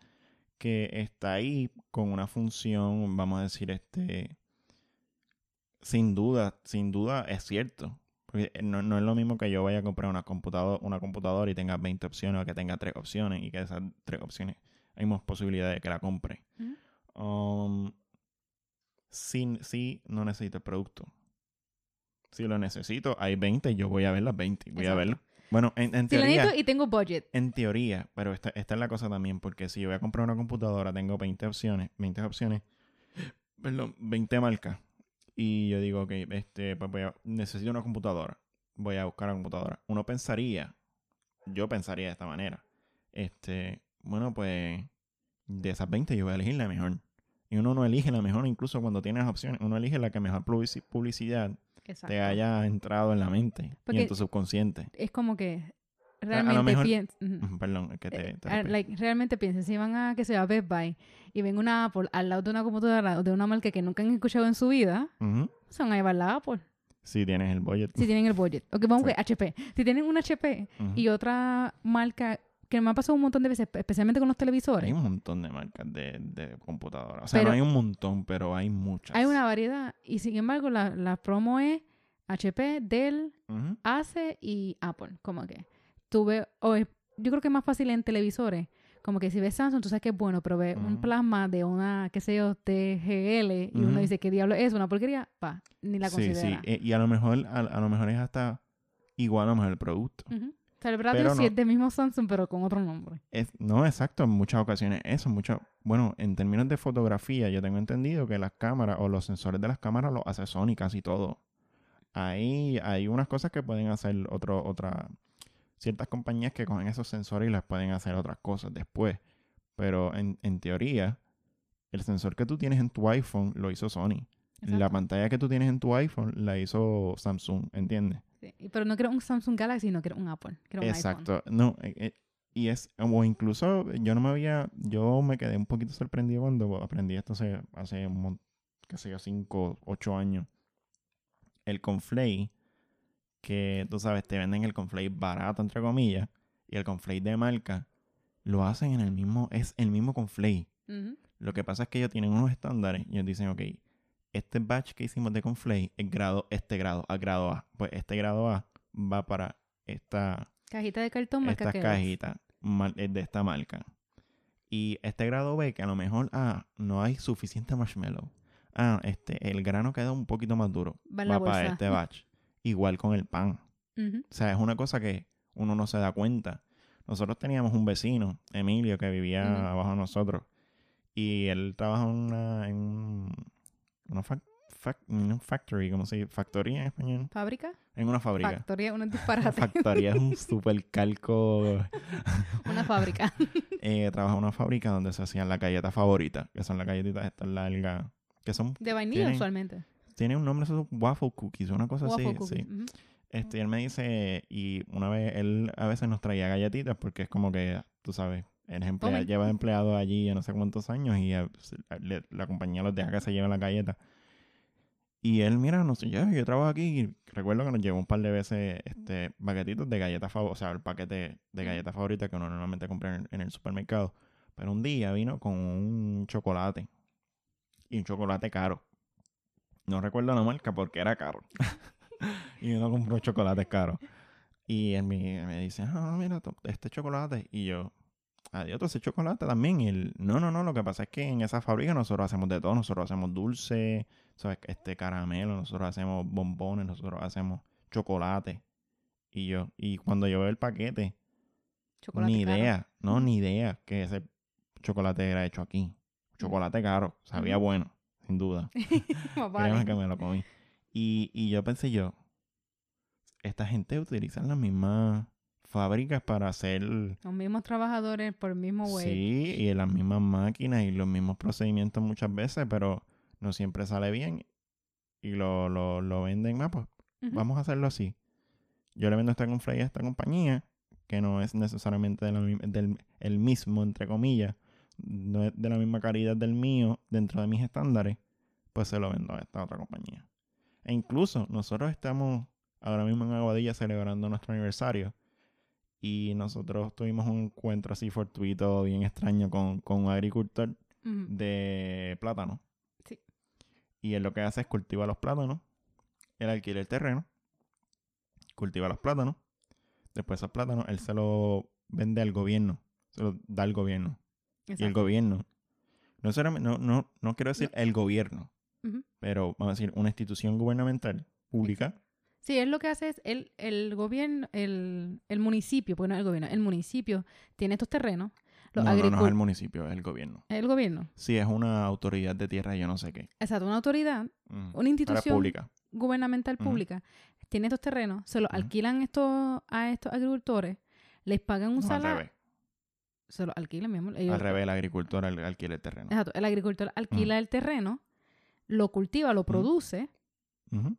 que está ahí con una función, vamos a decir, este, sin duda, sin duda es cierto. Porque no, no es lo mismo que yo vaya a comprar una computadora, una computadora y tenga 20 opciones o que tenga tres opciones y que esas tres opciones hay más posibilidades de que la compre. Um, sí, sí, no necesito el producto. Si lo necesito, hay 20, yo voy a ver las 20. Voy a Exacto. Bueno, en, en Si lo teoría... necesito y tengo budget. En teoría, pero esta, esta es la cosa también, porque si yo voy a comprar una computadora, tengo 20 opciones, 20 opciones, perdón, 20 marcas. Y yo digo, ok, este, pues voy a- necesito una computadora. Voy a buscar una computadora. Uno pensaría, yo pensaría de esta manera. Este, bueno, pues de esas 20 yo voy a elegir la mejor. Y uno no elige la mejor, incluso cuando tienes opciones, uno elige la que mejor publici- publicidad Exacto. te haya entrado en la mente y en tu subconsciente. Es como que a realmente mejor- piensa. Ujú, Perdón, que te, te Ah, like, realmente piensen, si van a que sea Best Buy y ven una Apple al lado de una computadora de una marca que nunca han escuchado en su vida, Ujú. se van a llevar la Apple. Si tienes el budget. Si tienen el budget. Ok, vamos Sí. con HP. Si tienen un HP y otra marca que me ha pasado un montón de veces, especialmente con los televisores, Hay un montón de marcas de, de computadoras. O sea, Pero- no hay un montón, pero hay muchas. hay una variedad. Y sin embargo, la, la promo es HP, Dell, Ujú. Ace y Apple. Como que tuve, o es- yo creo que es más fácil en televisores. Como que si ves Samsung, tú sabes que es bueno, pero ves un plasma de una, qué sé yo, TGL y uno dice, ¿qué diablo es? ¿Una porquería? Pa, ni la Sí, considera. sí. Eh, Y a lo mejor, a, a lo mejor es hasta igual a lo mejor el producto. Sí no. es del mismo Samsung, pero con otro nombre. Es, no, exacto, en muchas ocasiones eso, muchas, bueno, en términos de fotografía, yo tengo entendido que las cámaras o los sensores de las cámaras los hace Sony casi todo. Ahí hay unas cosas que pueden hacer otro, otra, ciertas compañías que cogen esos sensores y les pueden hacer otras cosas después. Pero en, en teoría, el sensor que tú tienes en tu iPhone lo hizo Sony. La pantalla que tú tienes en tu iPhone la hizo Samsung, ¿entiendes? Sí, Pero no quiero un Samsung Galaxy, no quiero un Apple. Quiero un iPhone. Exacto. No, eh, eh, y es, o incluso yo no me había, yo me quedé un poquito sorprendido cuando aprendí esto hace, hace qué sé yo, 5, 8 años. El conflay, que tú sabes, te venden el conflay barato, entre comillas, y el conflay de marca, lo hacen en el mismo, es el mismo conflay. Lo que pasa es que ellos tienen unos estándares y ellos dicen, ok, este batch que hicimos de conflay es grado, este grado, a grado A. Pues este grado A va para esta, Cajita de cartón, marca estas Kellogg's. cajitas mar- eh, de esta marca. Y este grado B, que a lo mejor, ah, no hay suficiente marshmallow. Ah, este, el grano queda un poquito más duro. Va para este batch. Igual con el pan. O sea, es una cosa que uno no se da cuenta. Nosotros teníamos un vecino, Emilio, que vivía abajo de nosotros. Y él trabaja en una, en una fac- fac- factory, ¿cómo se dice? Factoría en español. ¿Fábrica? En una fábrica. Factoría, un disparate. Factoría es un super calco. una fábrica. Eh, trabaja en una fábrica donde se hacían las galletas favoritas, que son las galletitas estas largas, que son, De vainilla Tienen- usualmente. tiene un nombre, esos waffle cookies, una cosa Waffle así. cookies. sí. Este, él me dice, y una vez, él a veces nos traía galletitas porque es como que, tú sabes, el emplea- Tomen. lleva empleado allí ya no sé cuántos años y se- le- la compañía los deja que se lleven las galletas. Y él, mira, no sé, yo, yo trabajo aquí y recuerdo que nos llevó un par de veces este, paquetitos de galletas favoritas, o sea, el paquete de galletas favoritas que uno normalmente compra en, en el supermercado. Pero un día vino con un chocolate y un chocolate caro. No recuerdo la marca porque era caro. y uno compró chocolates caros. Y él me, me dice, ah, mira, to- este chocolate. Y yo, adiós, ese chocolate también. Y él, no, no, no, lo que pasa es que en esa fábrica nosotros hacemos de todo. Nosotros hacemos dulce, ¿sabes? Este caramelo, nosotros hacemos bombones, nosotros hacemos chocolate. Y yo, y cuando yo veo el paquete, Chocolate ni caro. idea, no, ni idea que ese chocolate era hecho aquí. Chocolate caro, sabía bueno, sin duda. Vale. que me lo comí. Y, y yo pensé yo, esta gente utiliza las mismas fábricas para hacer, Los mismos trabajadores por el mismo web. sí, y las mismas máquinas y los mismos procedimientos muchas veces, pero no siempre sale bien. Y lo, lo, lo venden, ah, pues vamos a hacerlo así. Yo le vendo esta conflay a esta compañía, que no es necesariamente de la mi- del el mismo, entre comillas, no es de la misma calidad del mío dentro de mis estándares, pues se lo vendo a esta otra compañía. E incluso nosotros estamos ahora mismo en Aguadilla celebrando nuestro aniversario y nosotros tuvimos un encuentro así fortuito, bien extraño, con, con un agricultor de plátano. Sí. Y él lo que hace es cultiva los plátanos, él alquila el terreno, cultiva los plátanos, después esos plátanos él se los vende al gobierno, se los da al gobierno. Y el Exacto. gobierno, no, no, no, no quiero decir el gobierno, pero vamos a decir una institución gubernamental pública Sí, él lo que hace es, el, el gobierno, el, el municipio, porque no es el gobierno, el municipio tiene estos terrenos. Los no, no, no es el municipio, es el gobierno. el gobierno. Sí, es una autoridad de tierra, yo no sé qué. Exacto, una autoridad, Mm. una es institución pública. gubernamental pública, tiene estos terrenos, se los alquilan estos, a estos agricultores, les pagan un No, al salario. revés. Se los alquilan, mi amor. ellos- Al revés, el agricultor al- alquila el terreno. Exacto, el agricultor alquila el terreno, lo cultiva, lo produce Ujú.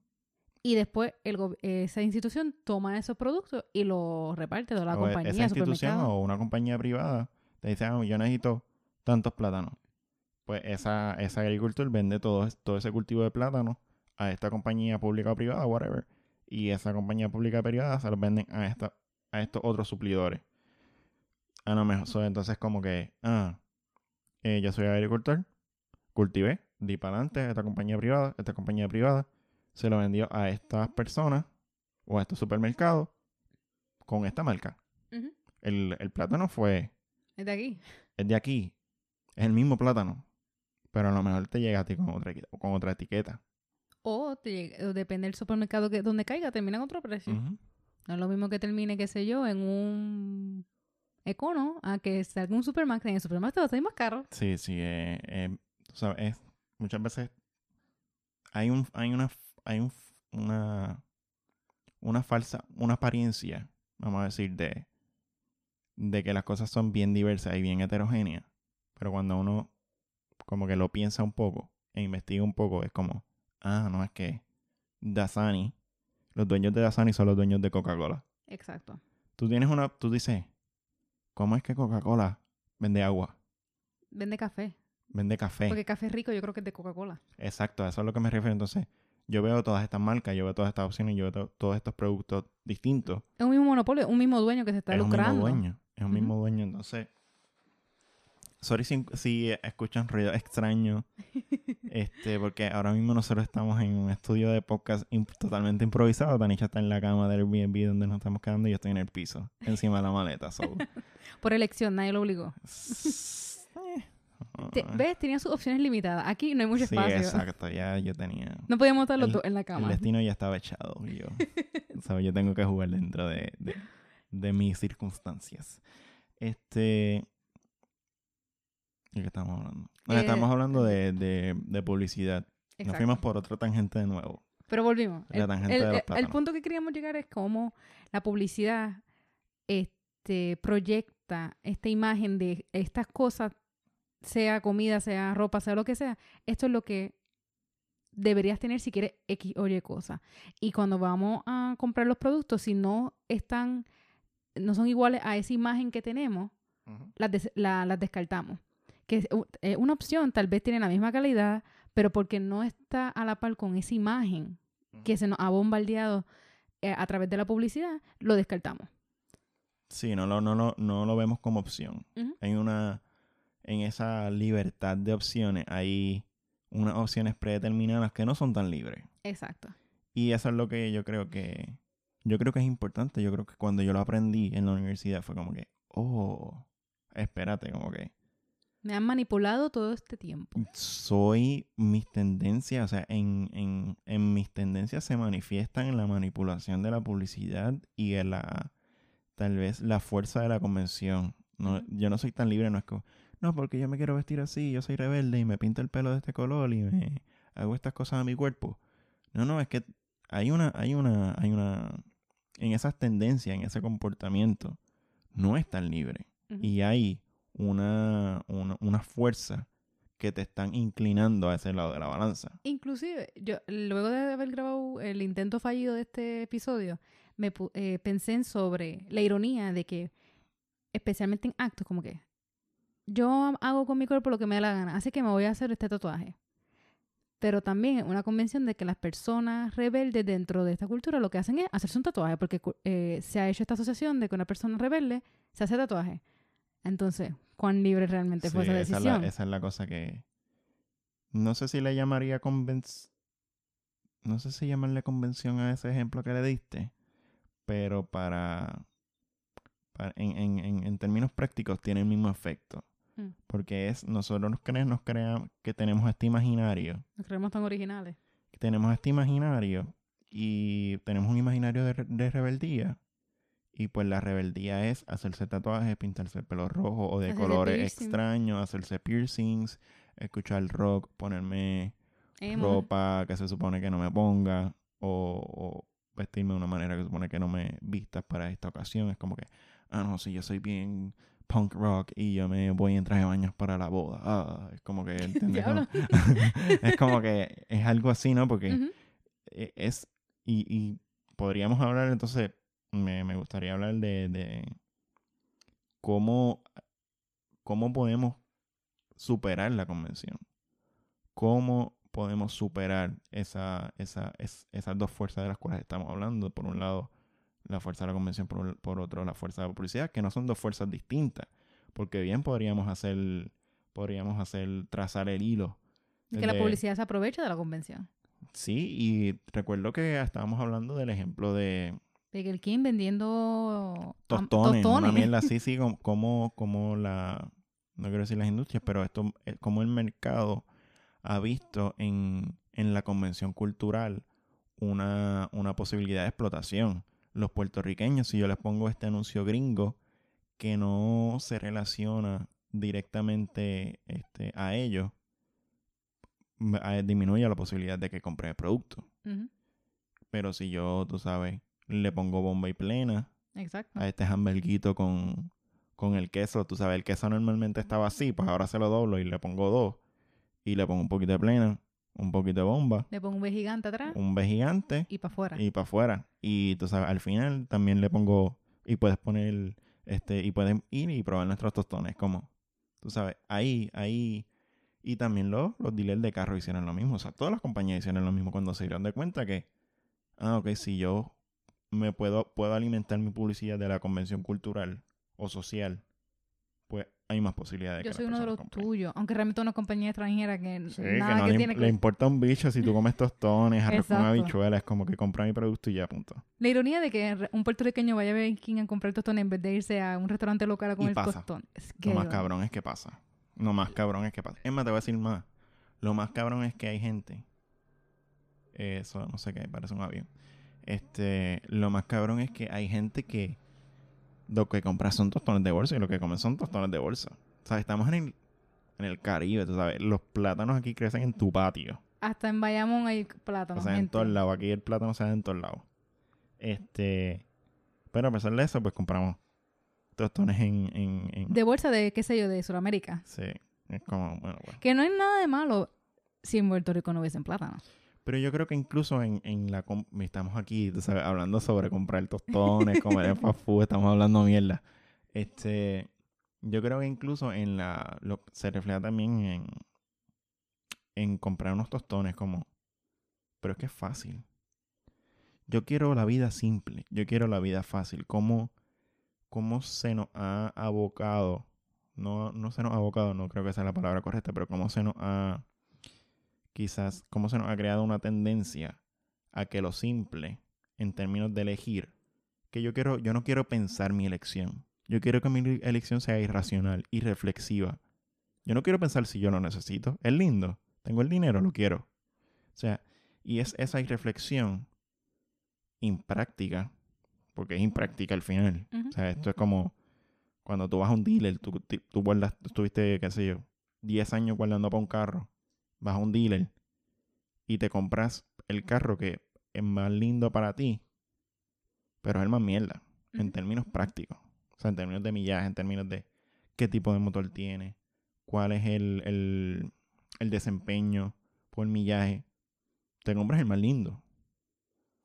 Y después el esa institución toma esos productos y los reparte a la O e- compañía, esa institución o una compañía privada te dice, ah, yo necesito tantos plátanos. Pues esa, ese agricultor vende todo, todo ese cultivo de plátano a esta compañía pública o privada, whatever. Y esa compañía pública o privada se los venden a, esta, a estos otros suplidores. A lo mejor, so, entonces como que, ah, eh, yo soy agricultor, cultivé, di para adelante a esta compañía privada, esta compañía privada se lo vendió a estas personas o a estos supermercados con esta marca. El, el plátano fue, Es de aquí. es de aquí, es el mismo plátano, pero a lo mejor te llega a ti con otra, con otra etiqueta. O, te llega- o depende del supermercado que donde caiga, termina en otro precio. No es lo mismo que termine, qué sé yo, en un econo a que salga un supermarket. En el supermarket va a salir más caro. Sí, sí, eh, eh, tú sabes, es- muchas veces hay un, hay una, hay un, una, una falsa, una apariencia, vamos a decir, de, de que las cosas son bien diversas y bien heterogéneas, pero cuando uno como que lo piensa un poco e investiga un poco, es como, ah, no, es que Dasani, los dueños de Dasani son los dueños de Coca-Cola. Exacto. Tú tienes una, tú dices, ¿cómo es que Coca-Cola vende agua? Vende café. Vende café. Porque café rico yo creo que es de Coca-Cola. Exacto, a eso es lo que me refiero. Entonces, yo veo todas estas marcas, yo veo todas estas opciones, yo veo to- todos estos productos distintos. Es un mismo monopolio, un mismo dueño que se está es un lucrando. mismo dueño, es un mismo dueño. Entonces, sorry si, si escuchan ruido extraño, este, porque ahora mismo nosotros estamos en un estudio de podcast imp- totalmente improvisado. Tanisha está en la cama del Airbnb donde nos estamos quedando y yo estoy en el piso, encima de la maleta. So. Por elección, nadie lo obligó. Te- ¿Ves? Tenía sus opciones limitadas. Aquí no hay mucho sí, espacio. exacto, ya yo tenía... No podíamos estar los El- dos en la El cama. destino ya estaba echado. Yo, ¿sabes? yo tengo que jugar dentro de, de, de mis circunstancias. Este. ¿De qué estamos hablando? Ah, Eh, estamos hablando de, de, de publicidad. Nos fuimos por otra tangente de nuevo. Pero volvimos. La El- tangente el, de los el- el punto que queríamos llegar es cómo la publicidad este, proyecta esta imagen de estas cosas, sea comida, sea ropa, sea lo que sea. Esto es lo que deberías tener si quieres X o Y cosa. Y cuando vamos a comprar los productos, si no están, no son iguales a esa imagen que tenemos, las, des- la- las descartamos. Que es eh, una opción, tal vez tiene la misma calidad, pero porque no está a la par con esa imagen que se nos ha bombardeado eh, a través de la publicidad, lo descartamos. Sí, no lo, no, lo, no lo vemos como opción. Hay una. En esa libertad de opciones, hay unas opciones predeterminadas que no son tan libres. Exacto. Y eso es lo que yo creo que yo creo que es importante. Yo creo que cuando yo lo aprendí en la universidad fue como que, oh, espérate, como que Me han manipulado todo este tiempo. soy mis tendencias, o sea, en, en, en mis tendencias se manifiestan en la manipulación de la publicidad y en la tal vez la fuerza de la convención. No, yo no soy tan libre, no es como, no, porque yo me quiero vestir así, yo soy rebelde y me pinto el pelo de este color y me hago estas cosas a mi cuerpo. No, no, es que hay una, hay una, hay una, en esas tendencias, en ese comportamiento, no es tan libre. Y hay una, una, una fuerza que te están inclinando a ese lado de la balanza. Inclusive, yo luego de haber grabado el intento fallido de este episodio, me eh, pensé en sobre la ironía de que, especialmente en actos, como que yo hago con mi cuerpo lo que me da la gana, así que me voy a hacer este tatuaje. Pero también es una convención de que las personas rebeldes dentro de esta cultura lo que hacen es hacerse un tatuaje, porque eh, se ha hecho esta asociación de que una persona rebelde se hace tatuaje. Entonces, ¿cuán libre realmente fue Sí, esa esa, es decisión? la, esa es la cosa que... No sé si le llamaría convención... No sé si llamarle convención a ese ejemplo que le diste, pero para... para- en, en, en términos prácticos tiene el mismo efecto. Mm. Porque es, nosotros nos creemos, nos creamos que tenemos este imaginario Nos creemos tan originales. tenemos este imaginario y tenemos un imaginario de, de rebeldía. Y pues la rebeldía es hacerse tatuajes, pintarse el pelo rojo o de Hacerse colores piercing. extraños, hacerse piercings, escuchar rock, ponerme Emo. ropa que se supone que no me ponga o, o vestirme de una manera que se supone que no me vistas para esta ocasión. Es como que, ah, no, si yo soy bien punk rock y yo me voy en traje de baños para la boda. Ah, es como que, es como que es algo así, ¿no? Porque e- es, y, y podríamos hablar entonces, me, me gustaría hablar de, de cómo, cómo podemos superar la convención. Cómo podemos superar esa, esa, es- esas dos fuerzas de las cuales estamos hablando. Por un lado, la fuerza de la convención, por, por otro, la fuerza de la publicidad, que no son dos fuerzas distintas. Porque bien podríamos hacer, podríamos hacer, trazar el hilo. Y que la publicidad se aprovecha de la convención. Sí, y recuerdo que estábamos hablando del ejemplo de De el King vendiendo am- tostones, una tostones. mierda así, sí, como, como, como la, no quiero decir las industrias, pero esto, eh, como el mercado ha visto en, en la convención cultural una, una posibilidad de explotación. Los puertorriqueños, si yo les pongo este anuncio gringo que no se relaciona directamente este, a ellos, disminuye la posibilidad de que compre el producto. Pero si yo, tú sabes, le pongo bomba y plena Exacto. a este hamburguito con, con el queso, tú sabes, el queso normalmente estaba así, pues ahora se lo doblo y le pongo dos. Y le pongo un poquito de plena, un poquito de bomba, Le pongo un B gigante atrás un B gigante y para afuera. y para afuera. Y tú sabes, al final también le pongo, y puedes poner, este, y pueden ir y probar nuestros tostones, como, tú sabes, ahí, ahí. Y también los, los dealers de carro hicieron lo mismo. O sea, todas las compañías hicieron lo mismo cuando se dieron de cuenta que, ah, ok, si yo me puedo, puedo alimentar mi publicidad de la convención cultural o social, pues hay más posibilidades de Yo que soy las uno de los compren. tuyos, aunque realmente una compañía extranjera que Sí, que nada no que, le, tiene le que importa un bicho si tú comes tostones, arroz con habichuelas, es como que compra mi producto y ya, punto. La ironía de que un puertorriqueño vaya a Burger King a comprar tostones en vez de irse a un restaurante local a comer tostón. Es Lo más que- cabrón es que pasa. Lo más cabrón es que pasa. Es más, te voy a decir más. Lo más cabrón es que hay gente. eh, Eso no sé qué, parece un avión. Este, lo más cabrón es que hay gente que lo que compra son tostones de bolsa y lo que come son tostones de bolsa. O sea, estamos en el, en el Caribe, tú sabes. Los plátanos aquí crecen en tu patio. Hasta en Bayamón hay plátanos. o sea, en gente. todos lados. Aquí el plátano se da en todos lados. Este, pero a pesar de eso, pues compramos tostones en, en, en- De bolsa de, qué sé yo, de Sudamérica. Sí, es como, bueno, bueno. Que no hay nada de malo si en Puerto Rico no hubiesen plátanos. Pero yo creo que incluso en, en la... Estamos aquí, sabes, hablando sobre comprar tostones, comer en fast estamos hablando mierda. Este... Yo creo que incluso en la... Lo, se refleja también en... En comprar unos tostones como... Pero es que es fácil. Yo quiero la vida simple. Yo quiero la vida fácil. ¿Cómo, cómo se nos ha abocado? No, no se nos ha abocado, no creo que sea la palabra correcta, pero cómo se nos ha quizás cómo se nos ha creado una tendencia a que lo simple en términos de elegir que yo quiero yo no quiero pensar mi elección. Yo quiero que mi elección sea irracional y reflexiva. Yo no quiero pensar si yo lo necesito. Es lindo. Tengo el dinero lo quiero. O sea y es esa irreflexión impráctica porque es impráctica al final. O sea esto es como cuando tú vas a un dealer tú, tú, guardas tú estuviste qué sé yo 10 años guardando para un carro vas a un dealer y te compras el carro que es más lindo para ti, pero es el más mierda en términos prácticos. O sea, en términos de millaje, en términos de qué tipo de motor tiene, cuál es el, el, el desempeño por millaje. Te compras el más lindo.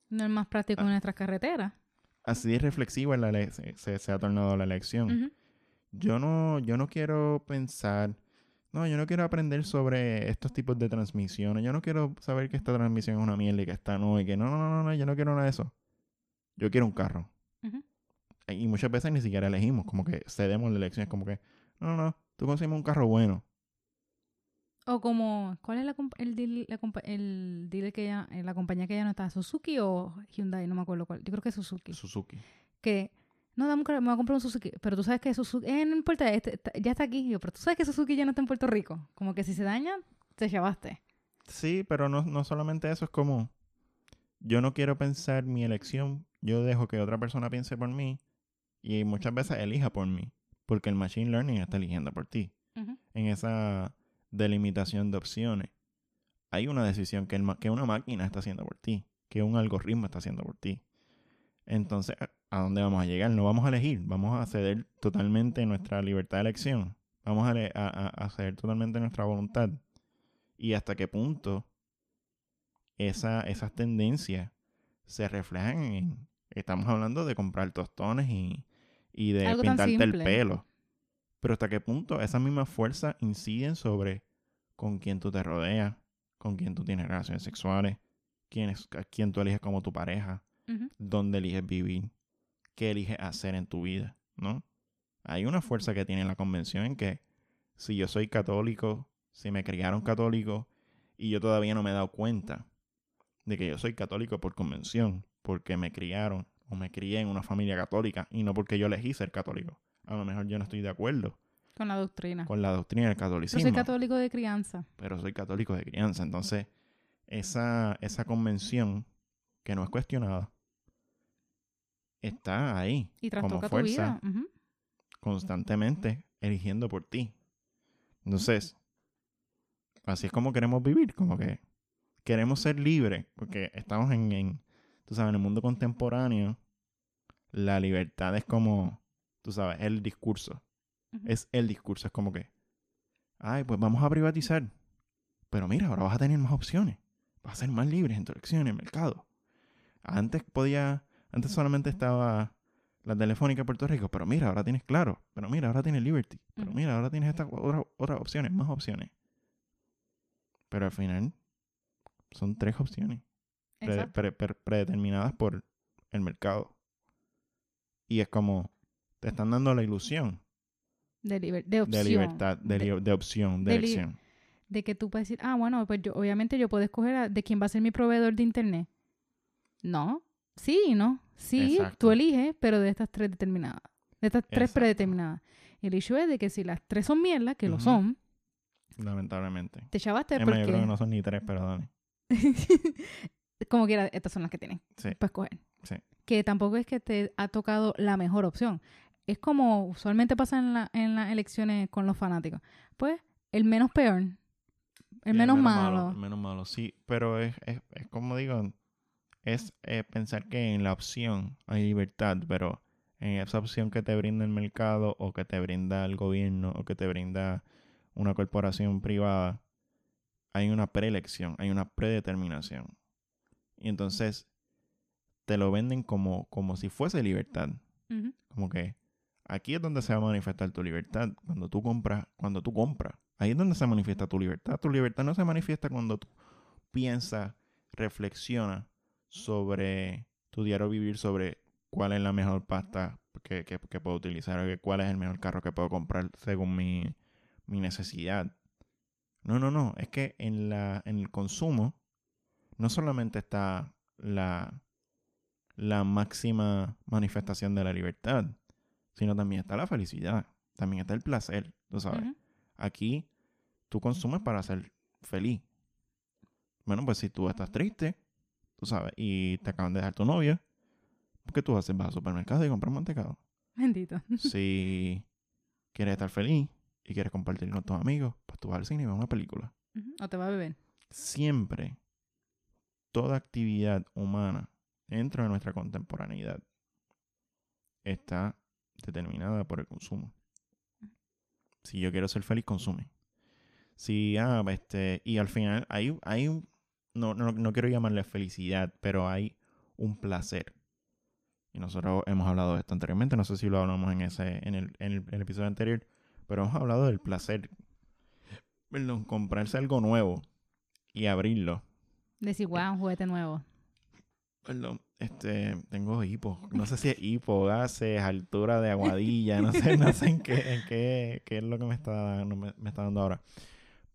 No es más práctico Ah. en nuestras carreteras. Así de reflexiva la se, ha tornado la elección. Yo no, yo no quiero pensar, no, yo no quiero aprender sobre estos tipos de transmisiones. Yo no quiero saber que esta transmisión es una mierda y que esta no, y que no, no, no, no, yo no quiero nada de eso. Yo quiero un carro. Ujú. Y muchas veces ni siquiera elegimos, como que cedemos la elección. Es como que, no, no, no, tú consigues un carro bueno. O como, ¿cuál es la, el, deal, la el dealer que ya, eh, la compañía que ya no está? ¿Suzuki o Hyundai? No me acuerdo cuál. Yo creo que es Suzuki. Suzuki. Que, no, dame me voy a comprar un Suzuki. Pero tú sabes que Suzuki, eh, no importa, este, ya está aquí. Yo, pero tú sabes que Suzuki ya no está en Puerto Rico. Como que si se daña, te llevaste. Sí, pero no, no solamente eso, es como, yo no quiero pensar mi elección, yo dejo que otra persona piense por mí y muchas veces elija por mí, porque el machine learning está eligiendo por ti. En esa delimitación de opciones, hay una decisión que, el que una máquina está haciendo por ti, que un algoritmo está haciendo por ti. Entonces, ¿a- ¿a dónde vamos a llegar? No vamos a elegir, vamos a ceder totalmente nuestra libertad de elección, vamos a, ceder totalmente nuestra voluntad. ¿Y hasta qué punto esa, esas tendencias se reflejan en... Estamos hablando de comprar tostones y, y de Algo pintarte el pelo. Pero hasta qué punto esas mismas fuerzas inciden sobre con quién tú te rodeas, con quién tú tienes relaciones sexuales, quién, es, quién tú eliges como tu pareja, dónde eliges vivir, qué eliges hacer en tu vida, ¿no? Hay una fuerza que tiene la convención en que si yo soy católico, si me criaron católico y yo todavía no me he dado cuenta de que yo soy católico por convención, porque me criaron o me crié en una familia católica y no porque yo elegí ser católico. A lo mejor yo no estoy de acuerdo Con la doctrina. con la doctrina del Yo catolicismo, soy católico de crianza. pero soy católico de crianza. Entonces, esa, esa convención que no es cuestionada está ahí Y como tu fuerza. Ujú. constantemente eligiendo por ti. Entonces, así es como queremos vivir, como que queremos ser libres, porque estamos en, en, tú sabes, en el mundo contemporáneo, la libertad es como, tú sabes, el discurso. Es el discurso, es como que, ay, pues vamos a privatizar. Pero mira, ahora vas a tener más opciones. Vas a ser más libre en tu elección en el mercado. Antes podía, antes solamente estaba la telefónica Puerto Rico, pero mira, ahora tienes claro. Pero mira, ahora tienes Liberty. Pero mira, ahora tienes estas otras otras opciones, más opciones. Pero al final son tres opciones pre- Exacto. pre- pre- predeterminadas por el mercado. Y es como, te están dando la ilusión De, liber- de opción. de libertad, de, De- li- de opción, de, de li- elección. de que tú puedes decir, ah, bueno, pues yo, obviamente yo puedo escoger a- de quién va a ser mi proveedor de internet. No, sí no. Sí, Exacto. tú eliges, pero de estas tres determinadas. De estas tres Exacto. predeterminadas. El issue es de que si las tres son mierda, que lo son, Lamentablemente. te chavaste más, yo creo que porque... no son ni tres, pero dale. Como quiera, estas son las que tienes Sí. para escoger. Sí. Que tampoco es que te ha tocado la mejor opción. Es como usualmente pasa en, la- en las elecciones con los fanáticos. Pues, el menos peor. El menos, malo. El menos malo, sí. Pero es, es, es como digo, es eh, pensar que en la opción hay libertad, pero en esa opción que te brinda el mercado o que te brinda el gobierno o que te brinda una corporación privada, hay una preelección, hay una predeterminación. Y entonces te lo venden como, como si fuese libertad. Como que aquí es donde se va a manifestar tu libertad. Cuando tú compras, cuando tú compras, ahí es donde se manifiesta tu libertad. Tu libertad no se manifiesta cuando tú piensas, reflexionas sobre tu diario vivir, sobre cuál es la mejor pasta que, que- que puedo utilizar, o que cuál es el mejor carro que puedo comprar según mi, mi necesidad. No, no, no. Es que en, la, en el consumo no solamente está la, la máxima manifestación de la libertad, sino también está la felicidad, también está el placer, tú sabes. Aquí tú consumes para ser feliz. Bueno, pues si tú estás triste, tú sabes, y te acaban de dejar tu novia, ¿qué tú haces? Vas al supermercado y compras mantecado. Bendito. si quieres estar feliz y quieres compartir con tus amigos, pues tú vas al cine y ves una película. O te va a beber. Siempre, toda actividad humana dentro de nuestra contemporaneidad está determinada por el consumo. Si yo quiero ser feliz, consume. Si, ah, este, y al final hay, hay un, no, no, no quiero llamarle felicidad, pero hay un placer. Y nosotros hemos hablado de esto anteriormente, no sé si lo hablamos en ese, en el, en el, en el episodio anterior, pero hemos hablado del placer. Perdón, comprarse algo nuevo y abrirlo. Decir, wow, un juguete nuevo. Perdón, este, tengo hipo. No sé si es hipo, gases, altura de aguadilla, no sé, no sé en qué, en qué, qué es lo que me está, no me, me está dando ahora.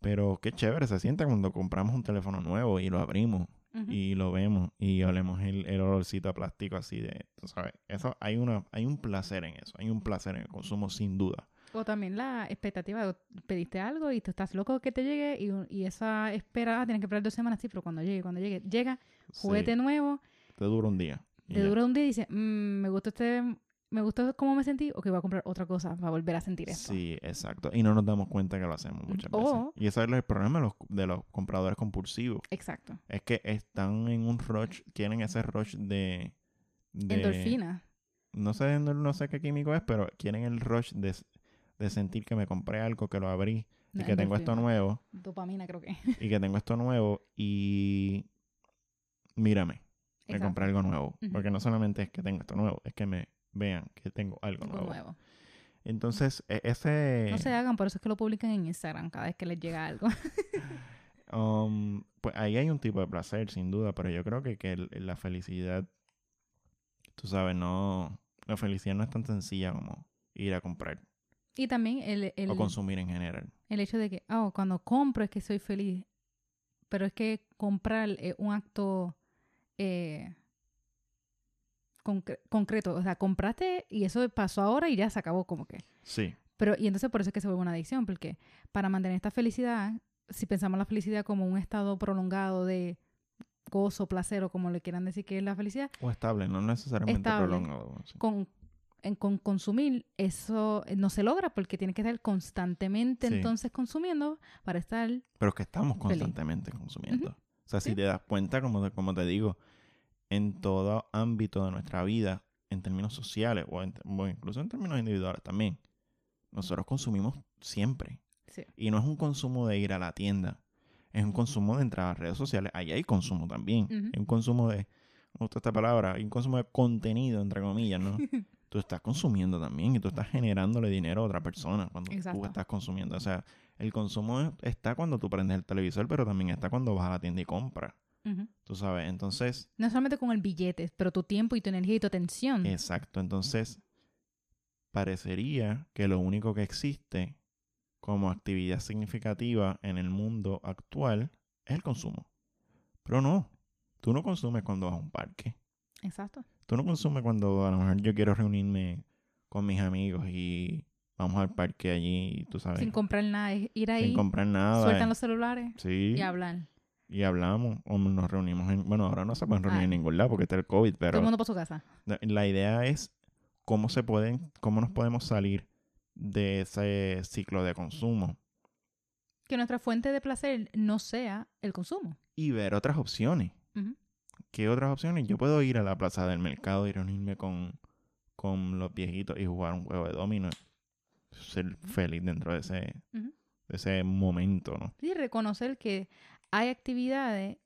Pero qué chévere se siente cuando compramos un teléfono nuevo y lo abrimos y lo vemos y olemos el, el olorcito a plástico así de, tú sabes, eso hay una, hay un placer en eso, hay un placer en el consumo sin duda. O también la expectativa, de- pediste algo y tú estás loco que te llegue y, y esa espera, ah, tienes que esperar dos semanas, sí, pero cuando llegue, cuando llegue, llega, juguete Sí, nuevo, te dura un día. te ya. dura un día y dices, "Mm, me gustó este, me gustó cómo me sentí, o que voy a comprar otra cosa para volver a sentir esto. Sí, exacto. Y no nos damos cuenta que lo hacemos muchas veces. Y ese es el problema de los, de los compradores compulsivos. Exacto. Es que están en un rush, tienen ese rush de... de Endorfina. No sé, no, no sé qué químico es, pero quieren el rush de, de sentir que me compré algo, que lo abrí y que tengo esto nuevo Dopamina, creo que. y que tengo esto nuevo y mírame, me compré algo nuevo. Porque no solamente es que tengo esto nuevo, es que me vean que tengo algo, Algo nuevo. nuevo. Entonces, e- ese... No se hagan, por eso es que lo publican en Instagram cada vez que les llega algo. Um, pues ahí hay un tipo de placer, sin duda, pero yo creo que, que la felicidad, tú sabes, no... La felicidad no es tan sencilla como ir a comprar y también el, el, o consumir en general. el hecho de que, oh, cuando compro es que soy feliz. Pero es que comprar es un acto eh, concre- concreto. O sea, compraste y eso pasó ahora y ya se acabó como que. Sí, Pero, y entonces por eso es que se vuelve una adicción, porque para mantener esta felicidad, si pensamos la felicidad como un estado prolongado de gozo, placer o como le quieran decir que es la felicidad, o estable, no necesariamente Estable. prolongado. sí. con, en- con consumir, eso no se logra porque tienes que estar constantemente Sí. entonces consumiendo para estar... Pero es que estamos Feliz. constantemente consumiendo. O sea, si te das cuenta, como te, como te digo, en todo ámbito de nuestra vida, en términos sociales o, en- o incluso en términos individuales también, nosotros consumimos siempre. Sí. Y no es un consumo de ir a la tienda, es un consumo de entrar a las redes sociales. Ahí hay consumo también. Ujú. Hay un consumo de, me gusta esta palabra, hay un consumo de contenido, entre comillas, ¿no? tú estás consumiendo también y tú estás generándole dinero a otra persona cuando Exacto. tú estás consumiendo. O sea, el consumo es- está cuando tú prendes el televisor, pero también está cuando vas a la tienda y compras. Tú sabes, entonces, No solamente con el billete, pero tu tiempo y tu energía y tu atención. exacto. Entonces, parecería que lo único que existe como actividad significativa en el mundo actual es el consumo. Pero no, tú no consumes cuando vas a un parque. Exacto. Tú no consumes cuando a lo mejor yo quiero reunirme con mis amigos y vamos al parque allí, tú sabes, Sin comprar nada, ir ahí, sin comprar nada. sueltan eh. los celulares Sí, y hablan. Y hablamos, o nos reunimos en... Bueno, ahora no se pueden reunir Ah. en ningún lado porque está el COVID, Todo pero el mundo por su casa. la- idea es cómo se pueden, cómo nos podemos salir de ese ciclo de consumo Que nuestra fuente de placer no sea el consumo. y ver otras opciones. ¿Qué otras opciones? Yo puedo ir a la plaza del mercado y reunirme con, con los viejitos y jugar un juego de domino. Ser feliz dentro de ese, de ese momento, ¿no? Y reconocer que hay actividades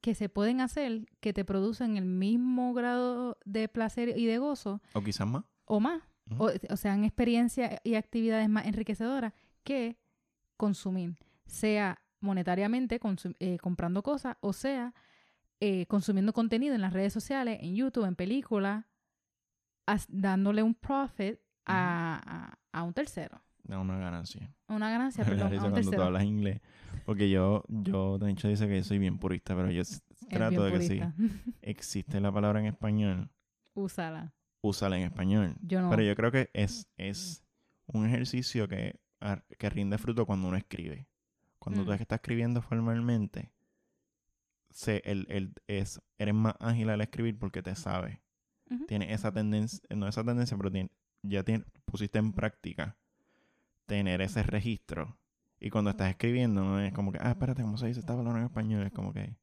que se pueden hacer que te producen el mismo grado de placer y de gozo O quizás más. o más. O, o sean experiencias y actividades más enriquecedoras que consumir, sea monetariamente eh, comprando cosas o sea eh, consumiendo contenido en las redes sociales, en YouTube, en películas, as- dándole un profit a, a- a un tercero. Una ganancia. Una ganancia, perdón, a un cuando tú hablas inglés. Porque yo, yo, de hecho, dice que soy bien purista, pero yo trato de que sí. Existe la palabra en español, Úsala. úsala en español. Yo no. Pero yo creo que es, es un ejercicio que, que rinde fruto cuando uno escribe. Cuando tú Mm. estás escribiendo formalmente, se, el, el- es, eres más ágil al escribir porque te sabes. Tienes esa tendencia, no esa tendencia, pero ya tien- pusiste en práctica tener ese registro. Y cuando estás escribiendo, no es como que, ah, espérate, ¿cómo se dice esta palabra en español? Es como que,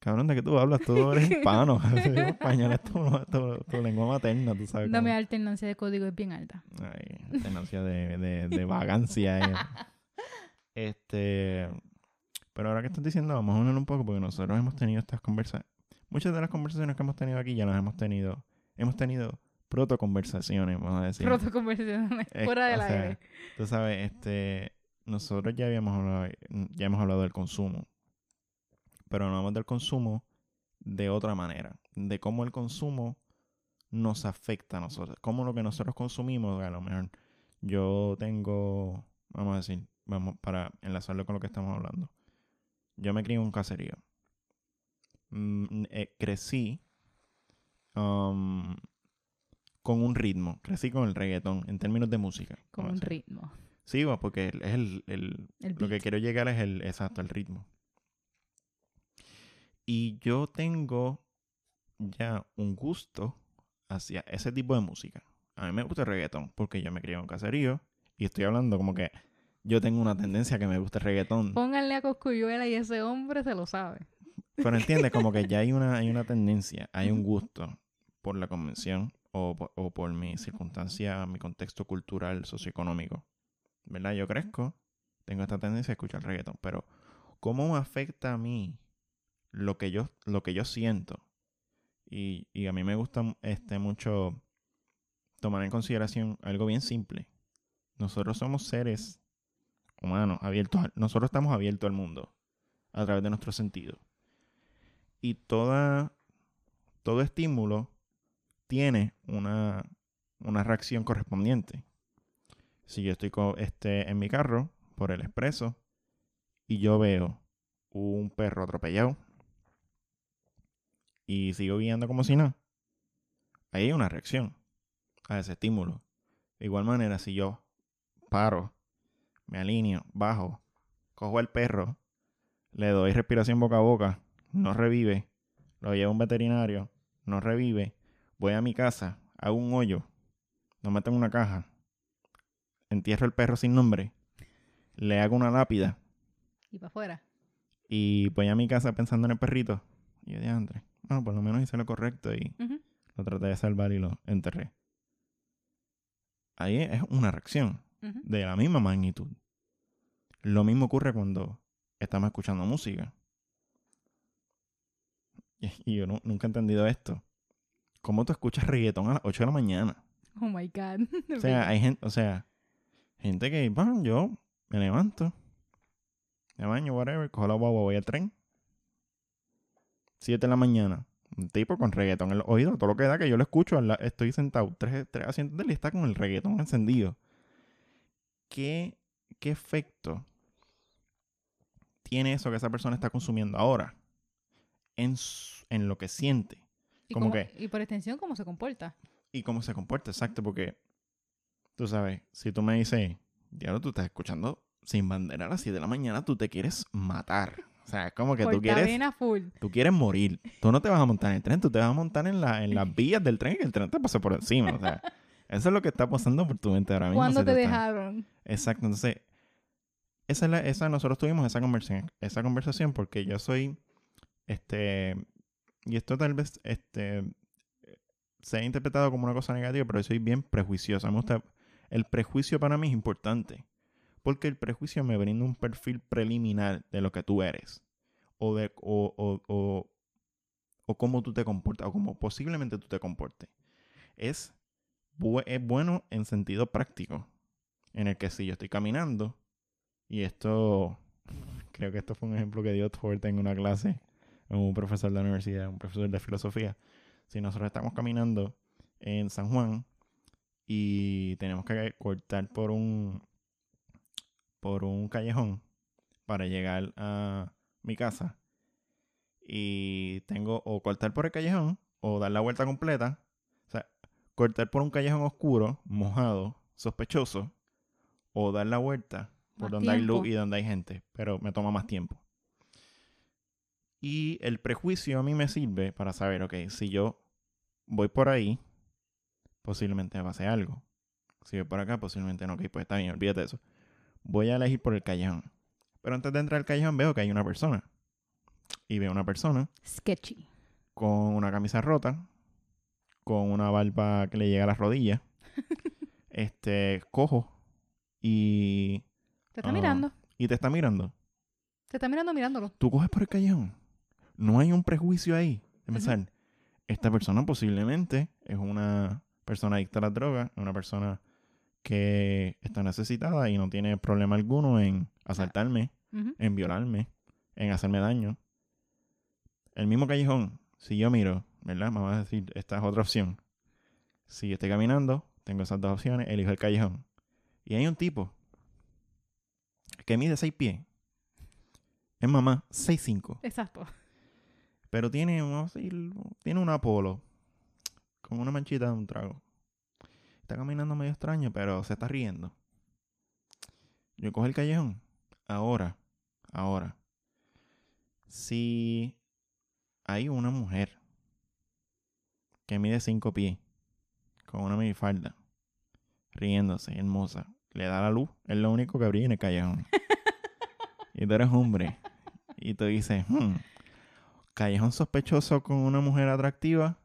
cabrón, ¿de qué tú hablas? Tú eres hispano. español es tu, tu- tu lengua materna, tú sabes. No, cómo- alternancia de código es bien alta. Ay, alternancia de, de, de vagancia. Este. Pero ahora que estás diciendo, vamos a unir un poco porque nosotros hemos tenido estas conversaciones. Muchas de las conversaciones que hemos tenido aquí ya las hemos tenido. Hemos tenido proto-conversaciones, vamos a decir. Proto conversaciones Eh, fuera del aire. Tú sabes, este. Nosotros ya habíamos hablado, ya hemos hablado del consumo. Pero hablamos del consumo de otra manera. De cómo el consumo nos afecta a nosotros. Cómo lo que nosotros consumimos, a lo mejor yo tengo, vamos a decir, vamos para enlazarlo con lo que estamos hablando. Yo me crié en un caserío. Mm, eh, crecí um, con un ritmo. Crecí con el reggaetón en términos de música. Con un ritmo. Sí, porque es el, el- El lo que quiero llegar es el exacto, el ritmo. Y yo tengo ya un gusto hacia ese tipo de música. A mí me gusta el reggaetón porque yo me crié en un caserío y estoy hablando como que yo tengo una tendencia a que me gusta el reggaetón. Pónganle a Coscuyuela y ese hombre se lo sabe. Pero entiendes, como que ya hay una, hay una tendencia, hay un gusto por la convención o por mi circunstancia, mi contexto cultural, socioeconómico. ¿Verdad? Yo crezco, tengo esta tendencia a escuchar reggaetón, pero ¿cómo me afecta a mí lo que yo, lo que yo siento? Y, y a mí me gusta este, mucho tomar en consideración algo bien simple. Nosotros somos seres humanos, abiertos, nosotros estamos abiertos al mundo a través de nuestros sentidos. Y toda, todo estímulo tiene una, una reacción correspondiente. Si yo estoy este, en mi carro por el expreso y yo veo un perro atropellado y sigo guiando como si no, ahí hay una reacción a ese estímulo. De igual manera, si yo paro, me alineo, bajo, cojo al perro, le doy respiración boca a boca, no revive, lo llevo a un veterinario, no revive, voy a mi casa, hago un hoyo, lo meto en una caja, entierro el perro sin nombre, le hago una lápida Y para afuera. y voy a mi casa pensando en el perrito. Y yo dije, André, bueno, por lo menos hice lo correcto y lo traté de salvar y lo enterré. Ahí es una reacción de la misma magnitud. Lo mismo ocurre cuando estamos escuchando música. Y, yo nu- nunca he entendido esto. ¿Cómo tú escuchas reggaetón a las 8 de la mañana? Oh my God. O sea, hay gente, o sea, gente que, bueno, yo me levanto, me baño, whatever, cojo la guagua, voy al tren. 7 de la mañana. Un tipo con reggaetón en los oídos, todo lo que da que yo lo escucho, estoy sentado, tres, tres asientos de él y está con el reggaetón encendido. ¿Qué, ¿Qué efecto tiene eso que esa persona está consumiendo ahora en, su- en lo que siente? y, como cómo- que- y por extensión, cómo se comporta. y cómo se comporta, exacto, porque tú sabes, si tú me dices, diablo, tú estás escuchando sin bandera a las 7 de la mañana, tú te quieres matar. O sea, es como que tú quieres, full. tú quieres morir. Tú no te vas a montar en el tren, tú te vas a montar en, la, en las vías del tren y el tren te pasa por encima. O sea, eso es lo que está pasando por tu mente ahora mismo. ¿Cuándo te está- dejaron? Exacto, entonces, esa es la, esa, nosotros tuvimos esa conversación, esa conversación porque yo soy, este, y esto tal vez, este, se ha interpretado como una cosa negativa, pero yo soy bien prejuicioso. A mí me gusta, el prejuicio para mí es importante, porque el prejuicio me brinda un perfil preliminar de lo que tú eres, o de, o, o, o, o cómo tú te comportas, o cómo posiblemente tú te comportes. Es, es bueno en sentido práctico en el que si yo estoy caminando y esto creo que esto fue un ejemplo que dio Ford en una clase un profesor de la universidad, un profesor de filosofía. Si nosotros estamos caminando en San Juan y tenemos que cortar por un por un callejón para llegar a mi casa. Y tengo o cortar por el callejón o dar la vuelta completa, o sea, cortar por un callejón oscuro, mojado, sospechoso o dar la vuelta por Más donde hay luz y donde hay gente, pero me toma más tiempo. Y el prejuicio a mí me sirve para saber, ok, si yo voy por ahí, posiblemente me pase algo. Si voy por acá, posiblemente no, ok, pues está bien, olvídate de eso. Voy a elegir por el callejón. Pero antes de entrar al callejón veo que hay una persona. Y veo una persona Sketchy. con una camisa rota, con una barba que le llega a las rodillas, este, cojo, y, Te está Ah. mirando. y te está mirando. Te está mirando mirándolo. Tú coges por el callejón. No hay un prejuicio ahí. De esta persona posiblemente es una persona adicta a las drogas, una persona que está necesitada y no tiene problema alguno en asaltarme, en violarme, en hacerme daño. El mismo callejón, si yo miro, ¿verdad? Me vas a decir, esta es otra opción. Si estoy caminando, tengo esas dos opciones, elijo el callejón. Y hay un tipo que mide 6 pies. Es mamá, 6'5. Exacto. Pero tiene, vamos a decir, tiene un Apolo con una manchita de un trago. está caminando medio extraño, pero se está riendo. Yo cojo el callejón. Ahora, ahora. Si hay una mujer que mide cinco pies, con una minifalda, riéndose, hermosa, le da la luz, es lo único que brilla en el callejón. y tú eres hombre. Y tú dices, hmm, callejón sospechoso con una mujer atractiva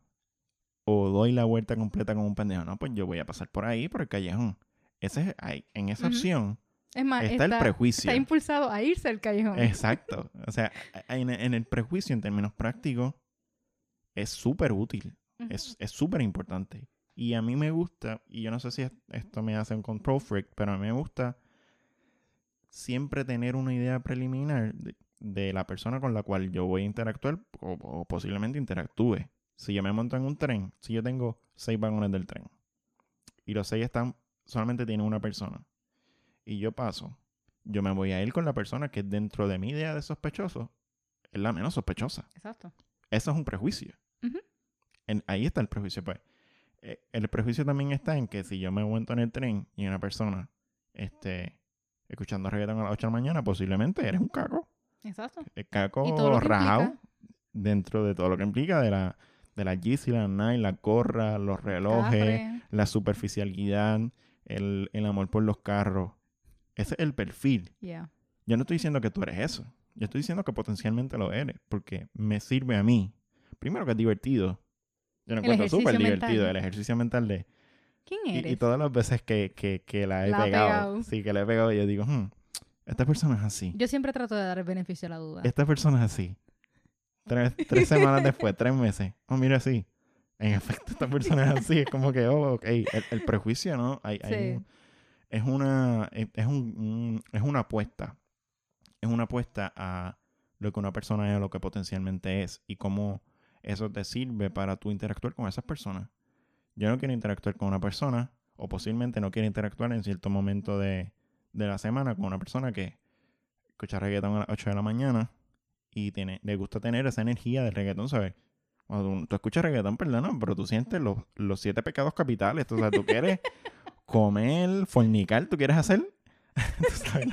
o doy la vuelta completa con un pendejo. No, pues yo voy a pasar por ahí, por el callejón. Ese es, ahí, en esa opción Es más, está, el prejuicio. Está impulsado a irse al callejón. Exacto. O sea, en, en el prejuicio, en términos prácticos, es súper útil. Es es súper importante. Y a mí me gusta, y yo no sé si es- esto me hace un control freak, pero a mí me gusta siempre tener una idea preliminar de, de la persona con la cual yo voy a interactuar o, o posiblemente interactúe. Si yo me monto en un tren, si yo tengo seis vagones del tren y los seis están, solamente tienen una persona y yo paso, yo me voy a ir con la persona que dentro de mi idea de sospechoso es la menos sospechosa. Exacto. Eso es un prejuicio. En- ahí está el prejuicio, pues. Eh, el prejuicio también está en que si yo me monto en el tren y una persona este, escuchando reggaetón a las 8 de la mañana, posiblemente eres un caco. Exacto. El caco rajado implica. dentro de todo lo que implica de la, de la Yeezy, la Nike, la gorra, los relojes, la superficialidad, el, el amor por los carros. Ese es el perfil. Yeah. Yo no estoy diciendo que tú eres eso. Yo estoy diciendo que potencialmente lo eres. Porque me sirve a mí. Primero que es divertido. Yo lo encuentro súper divertido. El ejercicio mental de... ¿Quién eres? y todas las veces que, que, que la he La ha pegado. pegado. Sí, que la he pegado. Yo digo, hmm, esta persona es así. Yo siempre trato de dar el beneficio a la duda. Esta persona es así. Tres, tres semanas después, tres meses. Oh, mira, sí. En efecto, esta persona es así. Es como que, oh, ok. El, el prejuicio, ¿no? Hay, hay Sí. un- es una es, es un, un- es una apuesta. Es una apuesta a lo que una persona es o lo que potencialmente es y cómo eso te sirve para tú interactuar con esas personas. Yo no quiero interactuar con una persona o posiblemente no quiero interactuar en cierto momento de, de la semana con una persona que escucha reggaetón a las 8 de la mañana y tiene, le gusta tener esa energía del reggaetón, ¿sabes? Cuando tú, tú escuchas reggaetón, perdona, pero tú sientes los, los siete pecados capitales. tú, O sea, tú quieres comer, fornicar, tú quieres hacer. Tú sabes,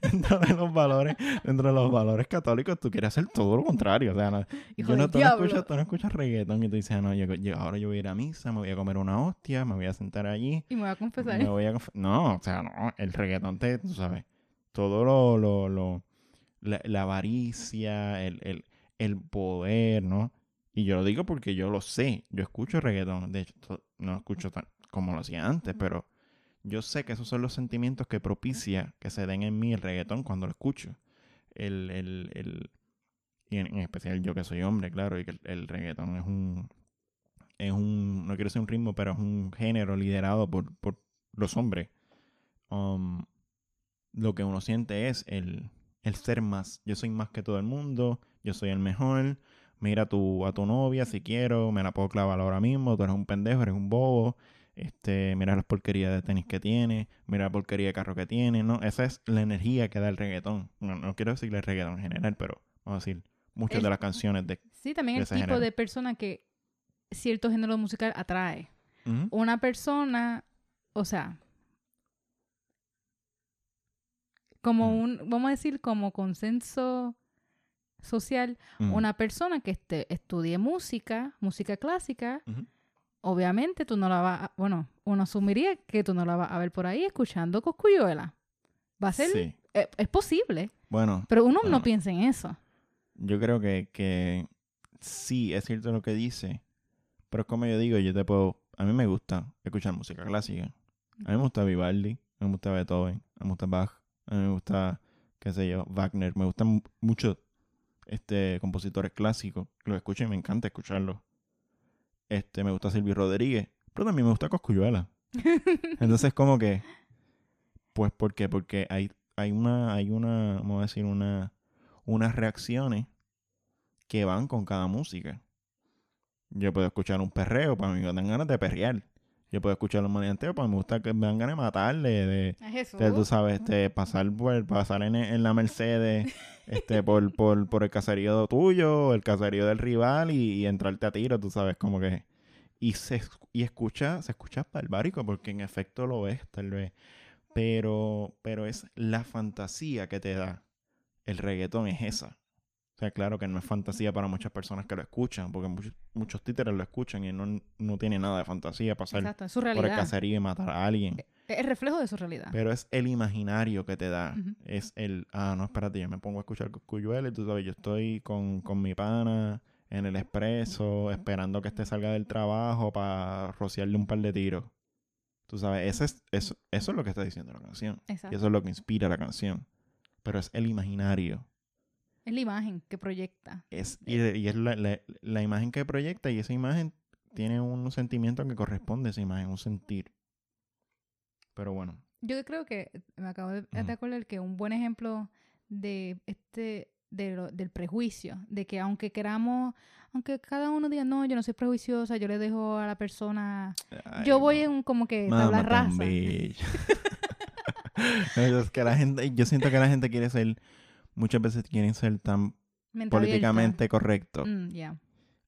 dentro de los valores, dentro de los valores católicos, tú quieres hacer todo lo contrario. O sea, no, yo no, tú, no escuchas, tú no escuchas reggaetón y tú dices, "Ah, no, yo, yo- ahora yo voy a ir a misa, me voy a comer una hostia, me voy a sentar allí. Y me voy a confesar. Me voy a conf- no, o sea, no, el reggaetón te, tú sabes, todo lo, lo, lo la, la avaricia, el, el, el poder, ¿no? Y yo lo digo porque yo lo sé, yo escucho reggaetón, de hecho, no lo escucho tan como lo hacía antes, pero yo sé que esos son los sentimientos que propicia que se den en mí el reggaetón cuando lo escucho. El, el, el, y en, en especial yo que soy hombre, claro, y que el, el reggaetón es un, es un, no quiero decir un ritmo, pero es un género liderado por, por los hombres. Um, lo que uno siente es el, el ser más. Yo soy más que todo el mundo, yo soy el mejor. Mira a tu, a tu novia si quiero, me la puedo clavar ahora mismo, tú eres un pendejo, eres un bobo. Este, mira las porquerías de tenis que tiene, mira la porquería de carro que tiene, ¿no? Esa es la energía que da el reggaetón. No, no quiero decirle el reggaetón en general, pero vamos a decir, muchas El- de las canciones de... Sí, también de el tipo género. de persona que cierto género musical atrae. Una persona, o sea, como Mm. un, vamos a decir, como consenso social, Mm. una persona que este, estudie música, música clásica, obviamente tú no la vas a, bueno, uno asumiría que tú no la vas a ver por ahí escuchando Coscuyuela. Va a ser, Sí. eh, es posible, Bueno, pero uno Bueno. no piensa en eso. Yo creo que, que sí, es cierto lo que dice, pero es como yo digo, yo te puedo, a mí me gusta escuchar música clásica. A mí me gusta Vivaldi, a mí me gusta Beethoven, a mí me gusta Bach, a mí me gusta, qué sé yo, Wagner, me gustan mu- muchos este, compositores clásicos, los escucho y me encanta escucharlos. Este, me gusta Silvio Rodríguez, pero también me gusta Coscuyuela. Entonces como que, pues, ¿por qué? Porque hay, hay una, hay una, vamos a decir, una, unas reacciones que van con cada música. Yo puedo escuchar un perreo, para mí me dan ganas de perrear. Yo puedo escuchar maleanteo, para mí me gusta que me dan ganas de matarle, de, A Jesús. de, tú sabes, este, pasar por, pasar en, en la Mercedes, este, por, por, por el caserío tuyo, el caserío del rival y, y entrarte a tiro, tú sabes, como que. y se y escucha, se escucha barbárico porque en efecto lo es, tal vez. Pero, pero es la fantasía que te da. El reggaetón es esa. Sea, claro que no es fantasía para muchas personas que lo escuchan, porque muchos, muchos títeres lo escuchan y no, no tiene nada de fantasía pasar Exacto, es su por el caserío y matar a alguien. Es el reflejo de su realidad. Pero es el imaginario que te da. Es el, ah, no, espérate, yo me pongo a escuchar Coscuyuela y tú sabes, yo estoy con, con mi pana en el expreso, esperando que este salga del trabajo para rociarle un par de tiros. Tú sabes, ese es, eso, eso es lo que está diciendo la canción. Y Exacto. eso es lo que inspira la canción. Pero es el imaginario. Es la imagen que proyecta. Es, y, y es la, la- la imagen que proyecta y esa imagen tiene un sentimiento que corresponde a esa imagen, un sentir. Pero bueno. Yo creo que me acabo de, acordar que un buen ejemplo de este de lo- del prejuicio, de que aunque queramos, aunque cada uno diga, no, yo no soy prejuiciosa, yo le dejo a la persona, yo voy en como que tabla bicho. es que la gente, yo siento que la gente quiere ser, muchas veces quieren ser tan políticamente correcto. Mm, ya.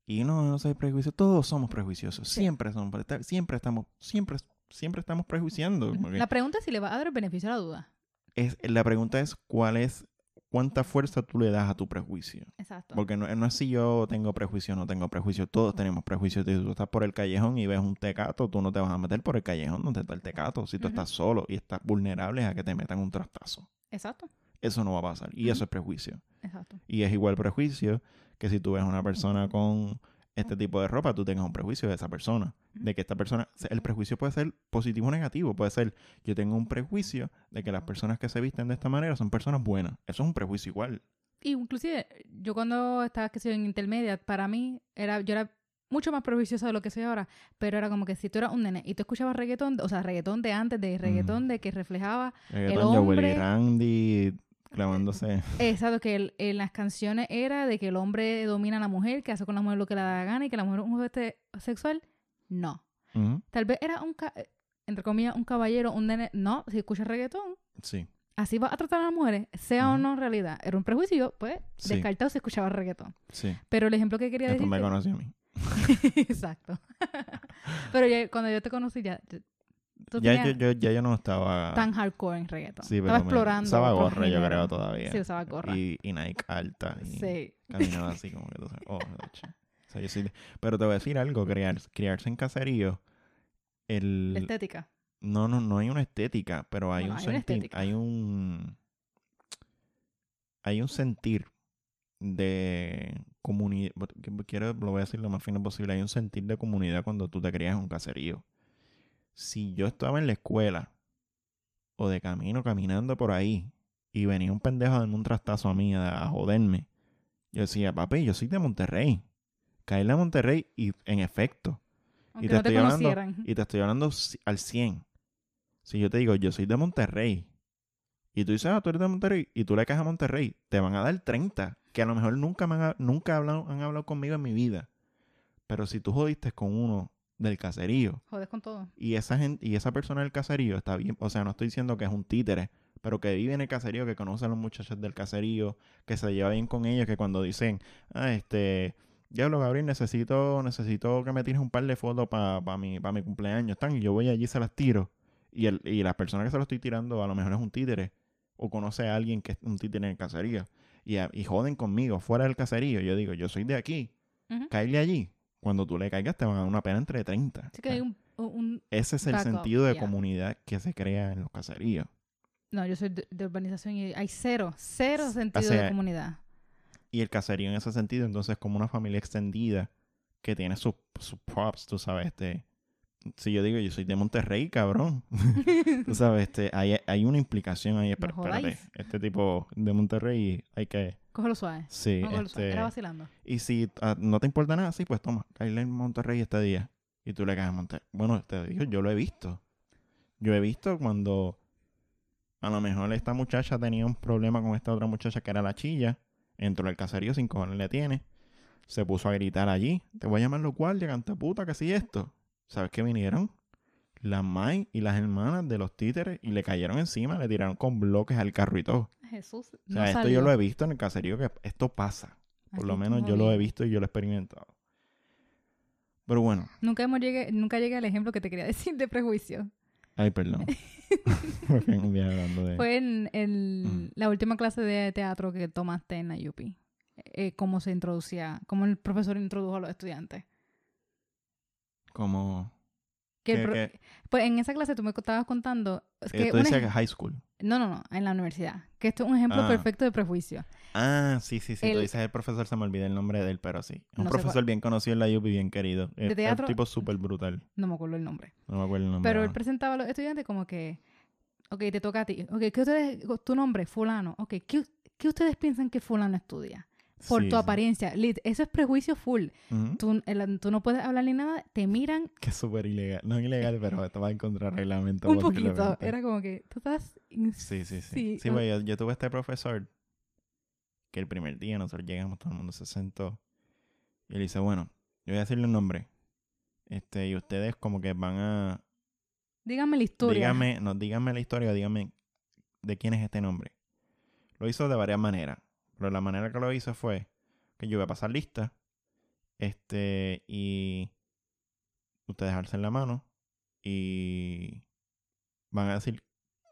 Y no, no soy prejuicioso. Todos somos prejuiciosos. Sí. Siempre somos, pre- siempre estamos, siempre, siempre estamos prejuiciando. La pregunta es si le va a dar el beneficio a la duda. es, la pregunta es cuál es, cuánta fuerza tú le das a tu prejuicio. Exacto. Porque no, no es si yo tengo prejuicio o no tengo prejuicio. Todos tenemos prejuicios. Si tú estás por el callejón y ves un tecato, tú no te vas a meter por el callejón donde está el tecato. Si tú estás solo y estás vulnerable a que te metan un trastazo. Exacto. Eso no va a pasar. Y eso es prejuicio. Exacto. Y es igual prejuicio que si tú ves a una persona con este tipo de ropa, tú tengas un prejuicio de esa persona. De que esta persona, el prejuicio puede ser positivo o negativo. Puede ser, yo tengo un prejuicio de que las personas que se visten de esta manera son personas buenas. Eso es un prejuicio igual. Y inclusive, yo cuando estaba que sé yo, en intermedia, para mí, era, yo era mucho más prejuiciosa de lo que soy ahora, pero era como que si tú eras un nene y tú escuchabas reggaetón, o sea, reggaetón de antes, de reggaetón de que reflejaba, Reggaetón de Willy hombre- Randy exacto, que el- en las canciones era de que el hombre domina a la mujer, que hace con la mujer lo que le da la gana y que la mujer es un juguete sexual. No. Tal vez era un, ca- entre comillas, un caballero, un nene. No, si escuchas reggaetón, Sí. así va a tratar a las mujeres, sea o no en realidad. Era un prejuicio, pues, Sí. descartado si escuchaba reggaetón. Sí. Pero el ejemplo que quería Después decir... me conoció a mí. Exacto. Pero cuando yo te conocí ya, ya- yo, ya yo no estaba. tan hardcore en. Sí, pero Estaba explorando. Usaba gorra, yo creo, todavía. Sí, usaba gorra. Y, y Nike alta. Y Sí. caminaba así como que tú sabes. Oh. O sea, yo Pero te voy a decir algo: criar, criarse en caserío. El... La estética. No, no, no hay una estética, pero hay Bueno, un hay estética. hay un hay un sentir de comunidad, quiero, lo voy a decir lo más fino posible, hay un sentir de comunidad cuando tú te crías en un caserío. Si yo estaba en la escuela o de camino caminando por ahí y venía un pendejo a darme un trastazo a mí a, a joderme, yo decía, papi, yo soy de Monterrey. Caerle a Monterrey y en efecto, Aunque te no te estoy hablando- y te estoy hablando al 100. Si yo te digo, yo soy de Monterrey, y tú dices, ah, tú eres de Monterrey, y tú le caes a Monterrey, te van a dar 30, que a lo mejor nunca, me han, nunca hablado- han hablado conmigo en mi vida. Pero si tú jodiste con uno del caserío, Jodes con todo. y esa, gente, y esa persona del caserío está bien, o sea, no estoy diciendo que es un títere, pero que vive en el caserío, que conoce a los muchachos del caserío, que se lleva bien con ellos, que cuando dicen, ah, este, diablo Gabriel, necesito, necesito que me tires un par de fotos para mi, pa mi cumpleaños, tan, y yo voy allí y se las tiro. Y, el, y la persona que se lo estoy tirando a lo mejor es un títere, o conoce a alguien que es un títere en el caserío, y, a- y joden conmigo fuera del caserío. Yo digo, yo soy de aquí, caerle allí. Cuando tú le caigas te van a dar una pena entre 30. Así que hay un, un- Ese es el sentido de comunidad que se crea en los caseríos. No, yo soy de, de urbanización y hay cero, cero sentido sea, de comunidad. Y el caserío en ese sentido, entonces, es como una familia extendida que tiene sus sus props, tú sabes. Este, si yo digo, yo soy de Monterrey, cabrón. tú sabes, este, hay, hay una implicación ahí. Espérate, este tipo de Monterrey hay que... Cógelo suave. Sí, Cógelo suave. este, Era vacilando. y si ah, no te importa nada, sí, pues toma, caerle en Monterrey este día. Y tú le caes a Monterrey. Bueno, te digo, yo lo he visto. Yo he visto cuando a lo mejor esta muchacha tenía un problema con esta otra muchacha que era la chilla. Entró al caserío sin cojones le tiene. Se puso a gritar allí. Te voy a llamar los guardias, canta puta, que sí esto. ¿Sabes qué vinieron? Las May y las hermanas de los títeres y le cayeron encima, le tiraron con bloques al carro y todo. Jesús. O sea, esto yo lo he visto en el caserío que esto pasa. Por lo menos yo lo he visto y yo lo he experimentado. Pero bueno, Nunca, hemos llegué, nunca llegué al ejemplo que te quería decir de prejuicio. ay, perdón. Porque un día hablando de... Fue en, Mm. la última clase de teatro que tomaste en la UP. Eh, cómo se introducía, cómo el profesor introdujo a los estudiantes. Como... Que el que- pro- que- Pues en esa clase tú me estabas contando es que Esto un decía ej- que high school. no, no, no, en la universidad, que esto es un ejemplo Ah. perfecto de prejuicio. Ah, sí, sí, sí. Tú El- dices el profesor, se me olvida el nombre de él, pero sí. Es un No profesor bien conocido en la UP y bien querido. Es, es teatro? un tipo súper brutal. No me acuerdo el nombre. No me acuerdo el nombre. Pero él presentaba a los estudiantes como que, ok, te toca a ti. Ok, ¿qué ustedes, tu nombre, fulano. Ok, ¿qué, qué ustedes piensan que fulano estudia? Por Sí, tu sí. apariencia. Lit, eso es prejuicio full. Tú, el- tú no puedes hablar ni nada, te miran Que es súper ilegal. No ilegal, pero esto va en contra del reglamento. un poquito. Era como que tú estás... Sí, sí, sí. Sí, Sí, güey, yo, yo tuve este profesor que el primer día nosotros llegamos, todo el mundo se sentó y él dice, bueno, yo voy a decirle un nombre. Este, y ustedes como que van a... Dígame la historia. Dígame, no, díganme la historia, díganme de quién es este nombre. Lo hizo de varias maneras, pero la manera que lo hizo fue que yo voy a pasar lista, este, y ustedes alcen la mano y van a decir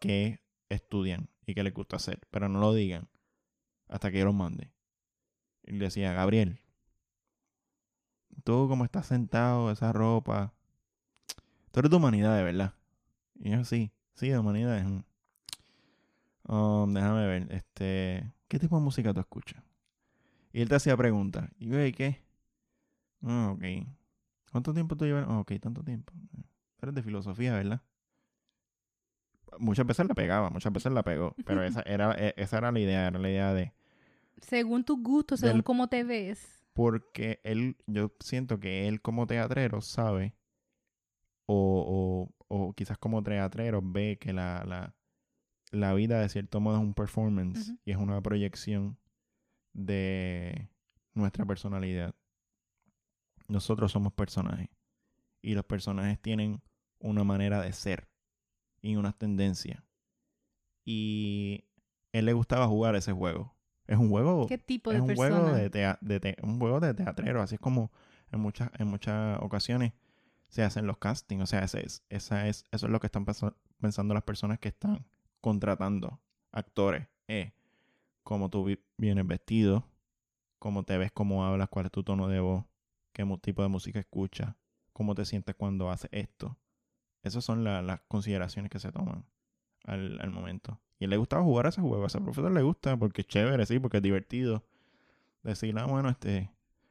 qué estudian y qué les gusta hacer, pero no lo digan hasta que yo los mande. Y le decía, Gabriel, tú como estás sentado, esa ropa, tú eres de humanidad, de verdad. Y yo, sí, sí, de humanidades. Um, déjame ver, este, ¿qué tipo de música tú escuchas? Y él te hacía preguntas. Y yo, ¿y qué? Ah, ok. ¿Cuánto tiempo tú llevas? Ah, ok, tanto tiempo. Eres de filosofía, ¿verdad? Muchas veces la pegaba, muchas veces la pegó. Pero esa era, e- esa era la idea, era la idea de... Según tus gustos, según Del- cómo te ves. Porque él, yo siento que él como teatrero sabe, o, o, o quizás como teatrero ve que la, la, la vida de cierto modo es un performance y es una proyección de nuestra personalidad. Nosotros somos personajes y los personajes tienen una manera de ser y unas tendencias. Y él le gustaba jugar ese juego. Es un juego ¿Qué tipo es de un persona? juego de, tea- de te- un juego de teatrero así es como en muchas en muchas ocasiones se hacen los castings o sea ese es, esa es eso es lo que están pensa- pensando las personas que están contratando actores eh, cómo tú vi- vienes vestido cómo te ves cómo hablas cuál es tu tono de voz qué tipo de música escuchas cómo te sientes cuando haces esto esas son la- las consideraciones que se toman al, momento. Y le gustaba jugar a ese juego. A ese profesor le gusta porque es chévere, sí, porque es divertido. Decir, ah, bueno, este,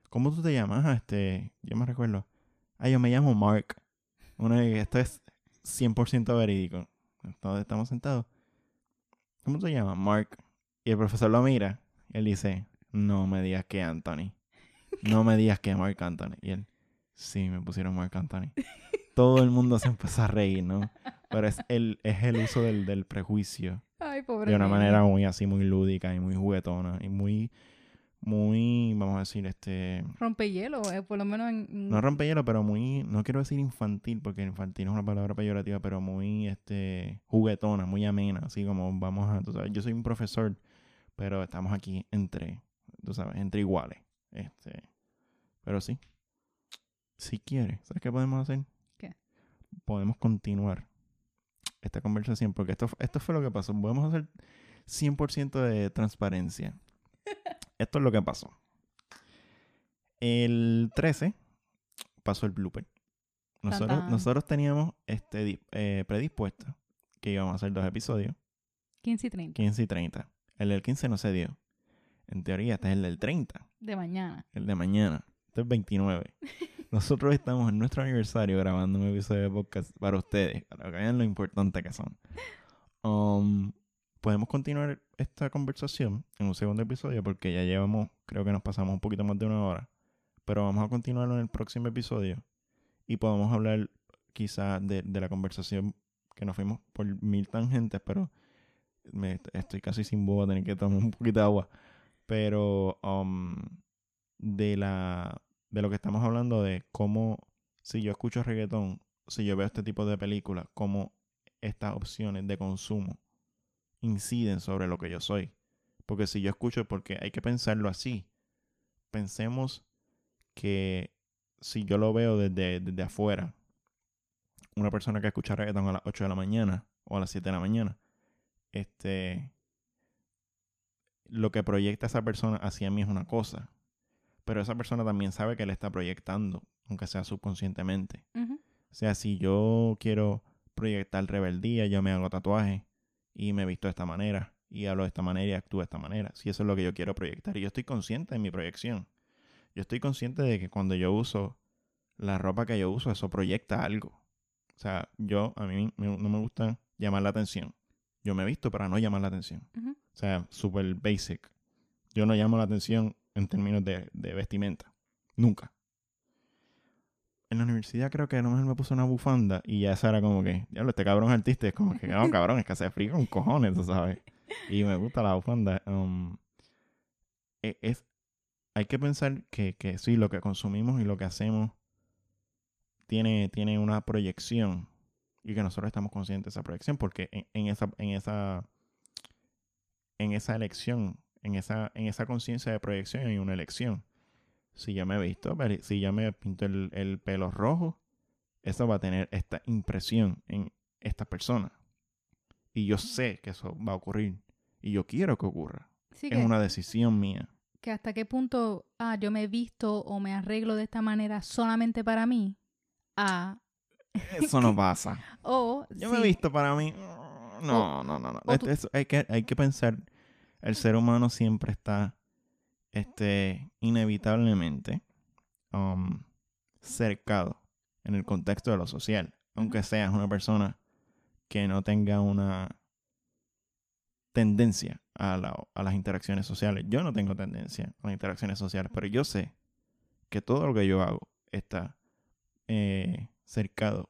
¿cómo tú te llamas? Ah, este, yo me recuerdo. Ah, yo me llamo Mark. Vez que esto es 100% verídico. Entonces estamos sentados. ¿Cómo te llamas? Mark. Y el profesor lo mira. Y él dice, no me digas que Anthony. No me digas que Mark Anthony. Y él, sí, me pusieron Mark Anthony. Todo el mundo se empezó a reír, ¿no? Pero es el, es el uso del, del prejuicio Ay, pobre de una manera muy así, muy lúdica y muy juguetona y muy, muy, vamos a decir, este, Rompehielo, eh, por lo menos en... no rompehielo, pero muy, no quiero decir infantil porque infantil es una palabra peyorativa, pero muy, este, juguetona, muy amena, así como vamos a, tú sabes, yo soy un profesor, pero estamos aquí entre, tú sabes, entre iguales, este, pero sí, si quieres, ¿sabes qué podemos hacer? ¿Qué? Podemos continuar esta conversación porque esto, esto fue lo que pasó, podemos hacer 100% de transparencia. Esto es lo que pasó. El 13 pasó el blooper. Nosotros, nosotros teníamos este eh, predispuesto que íbamos a hacer dos episodios, 15 y 30 15 y 30. El del 15 no se dio. En teoría, este es el del 30, de mañana. el de mañana. Este es 29. Nosotros estamos en nuestro aniversario grabando un episodio de podcast para ustedes, para que vean lo importante que son. Um, podemos continuar esta conversación en un segundo episodio porque ya llevamos, creo que nos pasamos un poquito más de una hora. Pero vamos a continuarlo en el próximo episodio y podemos hablar quizás de, de la conversación que nos fuimos por mil tangentes, pero me, estoy casi sin voz, tener que tomar un poquito de agua. Pero um, de la de lo que estamos hablando de cómo si yo escucho reggaetón, si yo veo este tipo de películas, cómo estas opciones de consumo inciden sobre lo que yo soy. Porque si yo escucho, porque hay que pensarlo así. Pensemos que si yo lo veo desde, desde afuera, una persona que escucha reggaeton a las 8 de la mañana o a las 7 de la mañana, este, lo que proyecta esa persona hacia mí es una cosa, pero esa persona también sabe que le está proyectando, aunque sea subconscientemente. O sea, si yo quiero proyectar rebeldía, yo me hago tatuaje y me visto de esta manera y hablo de esta manera y actúo de esta manera. Si eso es lo que yo quiero proyectar. Y yo estoy consciente de mi proyección. Yo estoy consciente de que cuando yo uso la ropa que yo uso, eso proyecta algo. O sea, yo, a mí me- no me gusta llamar la atención. Yo me visto para no llamar la atención. O sea, super basic. Yo no llamo la atención en términos de, de vestimenta. Nunca. En la universidad creo que nomás me puse una bufanda y ya esa era como que, diablo, este cabrón es artista. Es como que, no, cabrón, es que hace frío con cojones, tú sabes. Y me gusta la bufanda. Um, e- es, hay que pensar que, que sí, lo que consumimos y lo que hacemos tiene, tiene una proyección y que nosotros estamos conscientes de esa proyección porque en, en esa, en esa en esa elección, en esa, en esa conciencia de proyección hay una elección. Si yo me he visto, si yo me pinto el, el pelo rojo, eso va a tener esta impresión en esta persona. Y yo sé que eso va a ocurrir. Y yo quiero que ocurra. Sí, Es que, una decisión mía. que hasta qué punto, ah, yo me he visto o me arreglo de esta manera solamente para mí, ah, Eso no pasa. o Yo me he sí, visto para mí. No, no, no, no. o Esto- eso hay, que, hay que pensar. El ser humano siempre está este, inevitablemente um, cercado en el contexto de lo social. Aunque seas una persona que no tenga una tendencia a, la- a las interacciones sociales. Yo no tengo tendencia a las interacciones sociales, pero yo sé que todo lo que yo hago está eh, cercado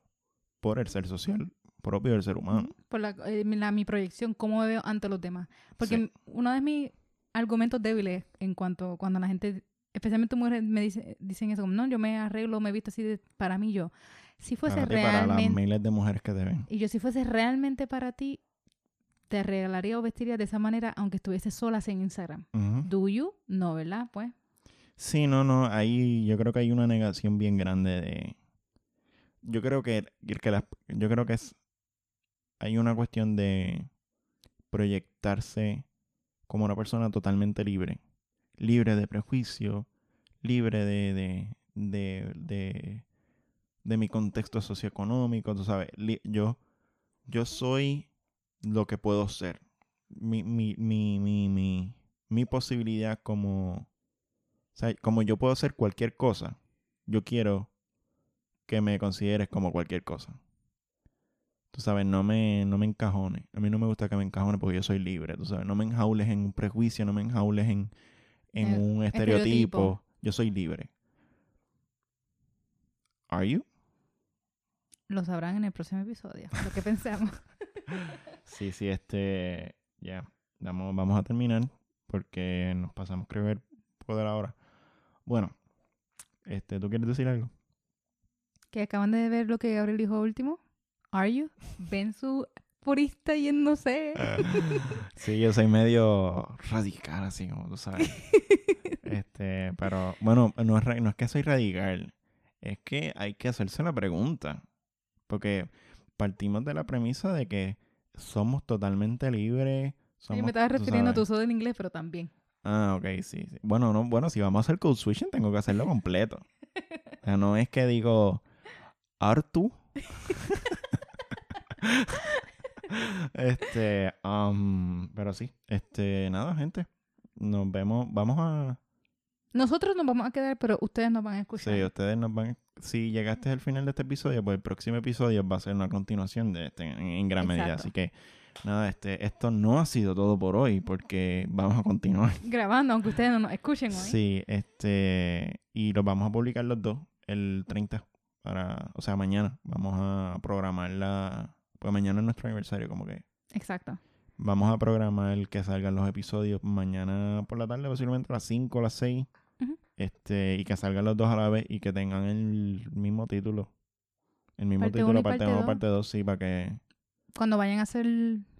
por el ser social propio del ser humano. por la, eh, mi- la- mi proyección, cómo me veo ante los demás. Porque Sí. uno de mis argumentos débiles en cuanto cuando la gente, especialmente mujeres, me dice, dicen eso, como, no, yo me arreglo, me he visto así de- para mí yo. Si fuese Para ti, para las realmente, miles de mujeres que te ven. y yo si fuese realmente para ti, te arreglaría o vestiría de esa manera aunque estuviese solas en Instagram. Do you? No, ¿verdad? Pues. Sí, no, no, ahí yo creo que hay una negación bien grande de... Yo creo que, que las- yo creo que es... Hay una cuestión de proyectarse como una persona totalmente libre. Libre de prejuicio, libre de, de, de, de, mi contexto socioeconómico, tú sabes. Yo, yo soy lo que puedo ser. Mi, mi, mi, mi, mi, mi posibilidad como... O sea, como yo puedo ser cualquier cosa, yo quiero que me consideres como cualquier cosa. Tú sabes, no me, no me encajones. A mí no me gusta que me encajones porque yo soy libre. Tú sabes, no me enjaules en un prejuicio, no me enjaules en, en Eh, un estereotipo. estereotipo. Yo soy libre. ¿Are you? Lo sabrán en el próximo episodio, lo que pensamos. Sí, sí, este. Ya. Vamos, vamos a terminar porque nos pasamos, creo que, poco de la hora. Bueno, este, ¿tú quieres decir algo? que acaban de ver lo que Gabriel dijo último. Are you? Ven su purista yéndose. Sí, yo soy medio radical, así como tú sabes. Este, pero bueno, no es, no es que soy radical, es que hay que hacerse la pregunta. Porque partimos de la premisa de que somos totalmente libres. Sí, Somos, me estaba tú refiriendo a tu uso del inglés, pero también. Ah, ok, sí, sí. Bueno, no, bueno, si vamos a hacer code switching, tengo que hacerlo completo. O sea, no es que digo, Artu. este, um, pero sí, este, nada, gente. Nos vemos, vamos a... Nosotros nos vamos a quedar, pero ustedes nos van a escuchar. Sí, ustedes nos van... Si llegaste al final de este episodio, pues el próximo episodio va a ser una continuación de este en, en gran medida. Así que, nada, este, esto no ha sido todo por hoy porque vamos a continuar. Grabando, aunque ustedes no nos escuchen hoy. Sí, este, y los vamos a publicar los dos el 30 para, o sea, mañana vamos a programar la, pues mañana es nuestro aniversario, como que Exacto. vamos a programar que salgan los episodios mañana por la tarde, posiblemente a las 5 o las 6, Ujú. este, y que salgan los dos a la vez y que tengan el mismo título, el mismo Parte título, parte parte 1, dos. parte 2, sí, para que, Cuando vayan a hacer,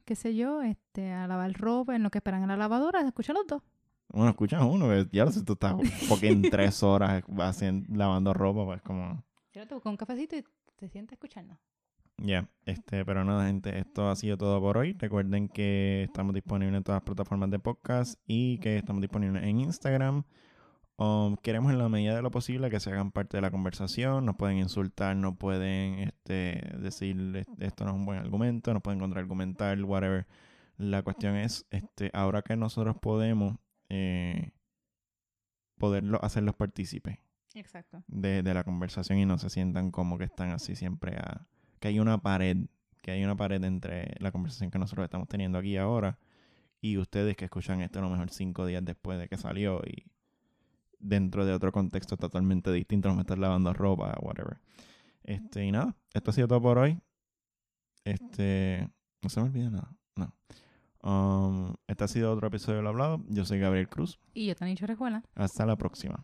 qué sé yo, este, a lavar ropa, en lo que esperan en la lavadora, escucha los dos. Bueno, escuchas uno, ya lo sé, tú estás porque en tres horas haciendo, lavando ropa, pues como... Cierto, con un cafecito y te sientes escuchando. Ya, este, pero nada, gente, esto ha sido todo por hoy. Recuerden que estamos disponibles en todas las plataformas de podcast y que estamos disponibles en Instagram. Um, queremos en la medida de lo posible que se hagan parte de la conversación. Nos pueden insultar, nos pueden este, decir esto no es un buen argumento, nos pueden contraargumentar, whatever. La cuestión es, este, ahora que nosotros podemos eh, poderlo hacerlos partícipes Exacto. de, de la conversación y no se sientan como que están así siempre a que hay una pared, que hay una pared entre la conversación que nosotros estamos teniendo aquí ahora y ustedes que escuchan esto a lo mejor cinco días después de que salió y dentro de otro contexto totalmente distinto, nos estar lavando ropa, whatever. Este, y nada, esto ha sido todo por hoy. Este, no se me olvida nada, no. Um, este ha sido otro episodio del Hablado. Yo soy Gabriel Cruz. Y yo, Tanicho Rejuela. Hasta la próxima.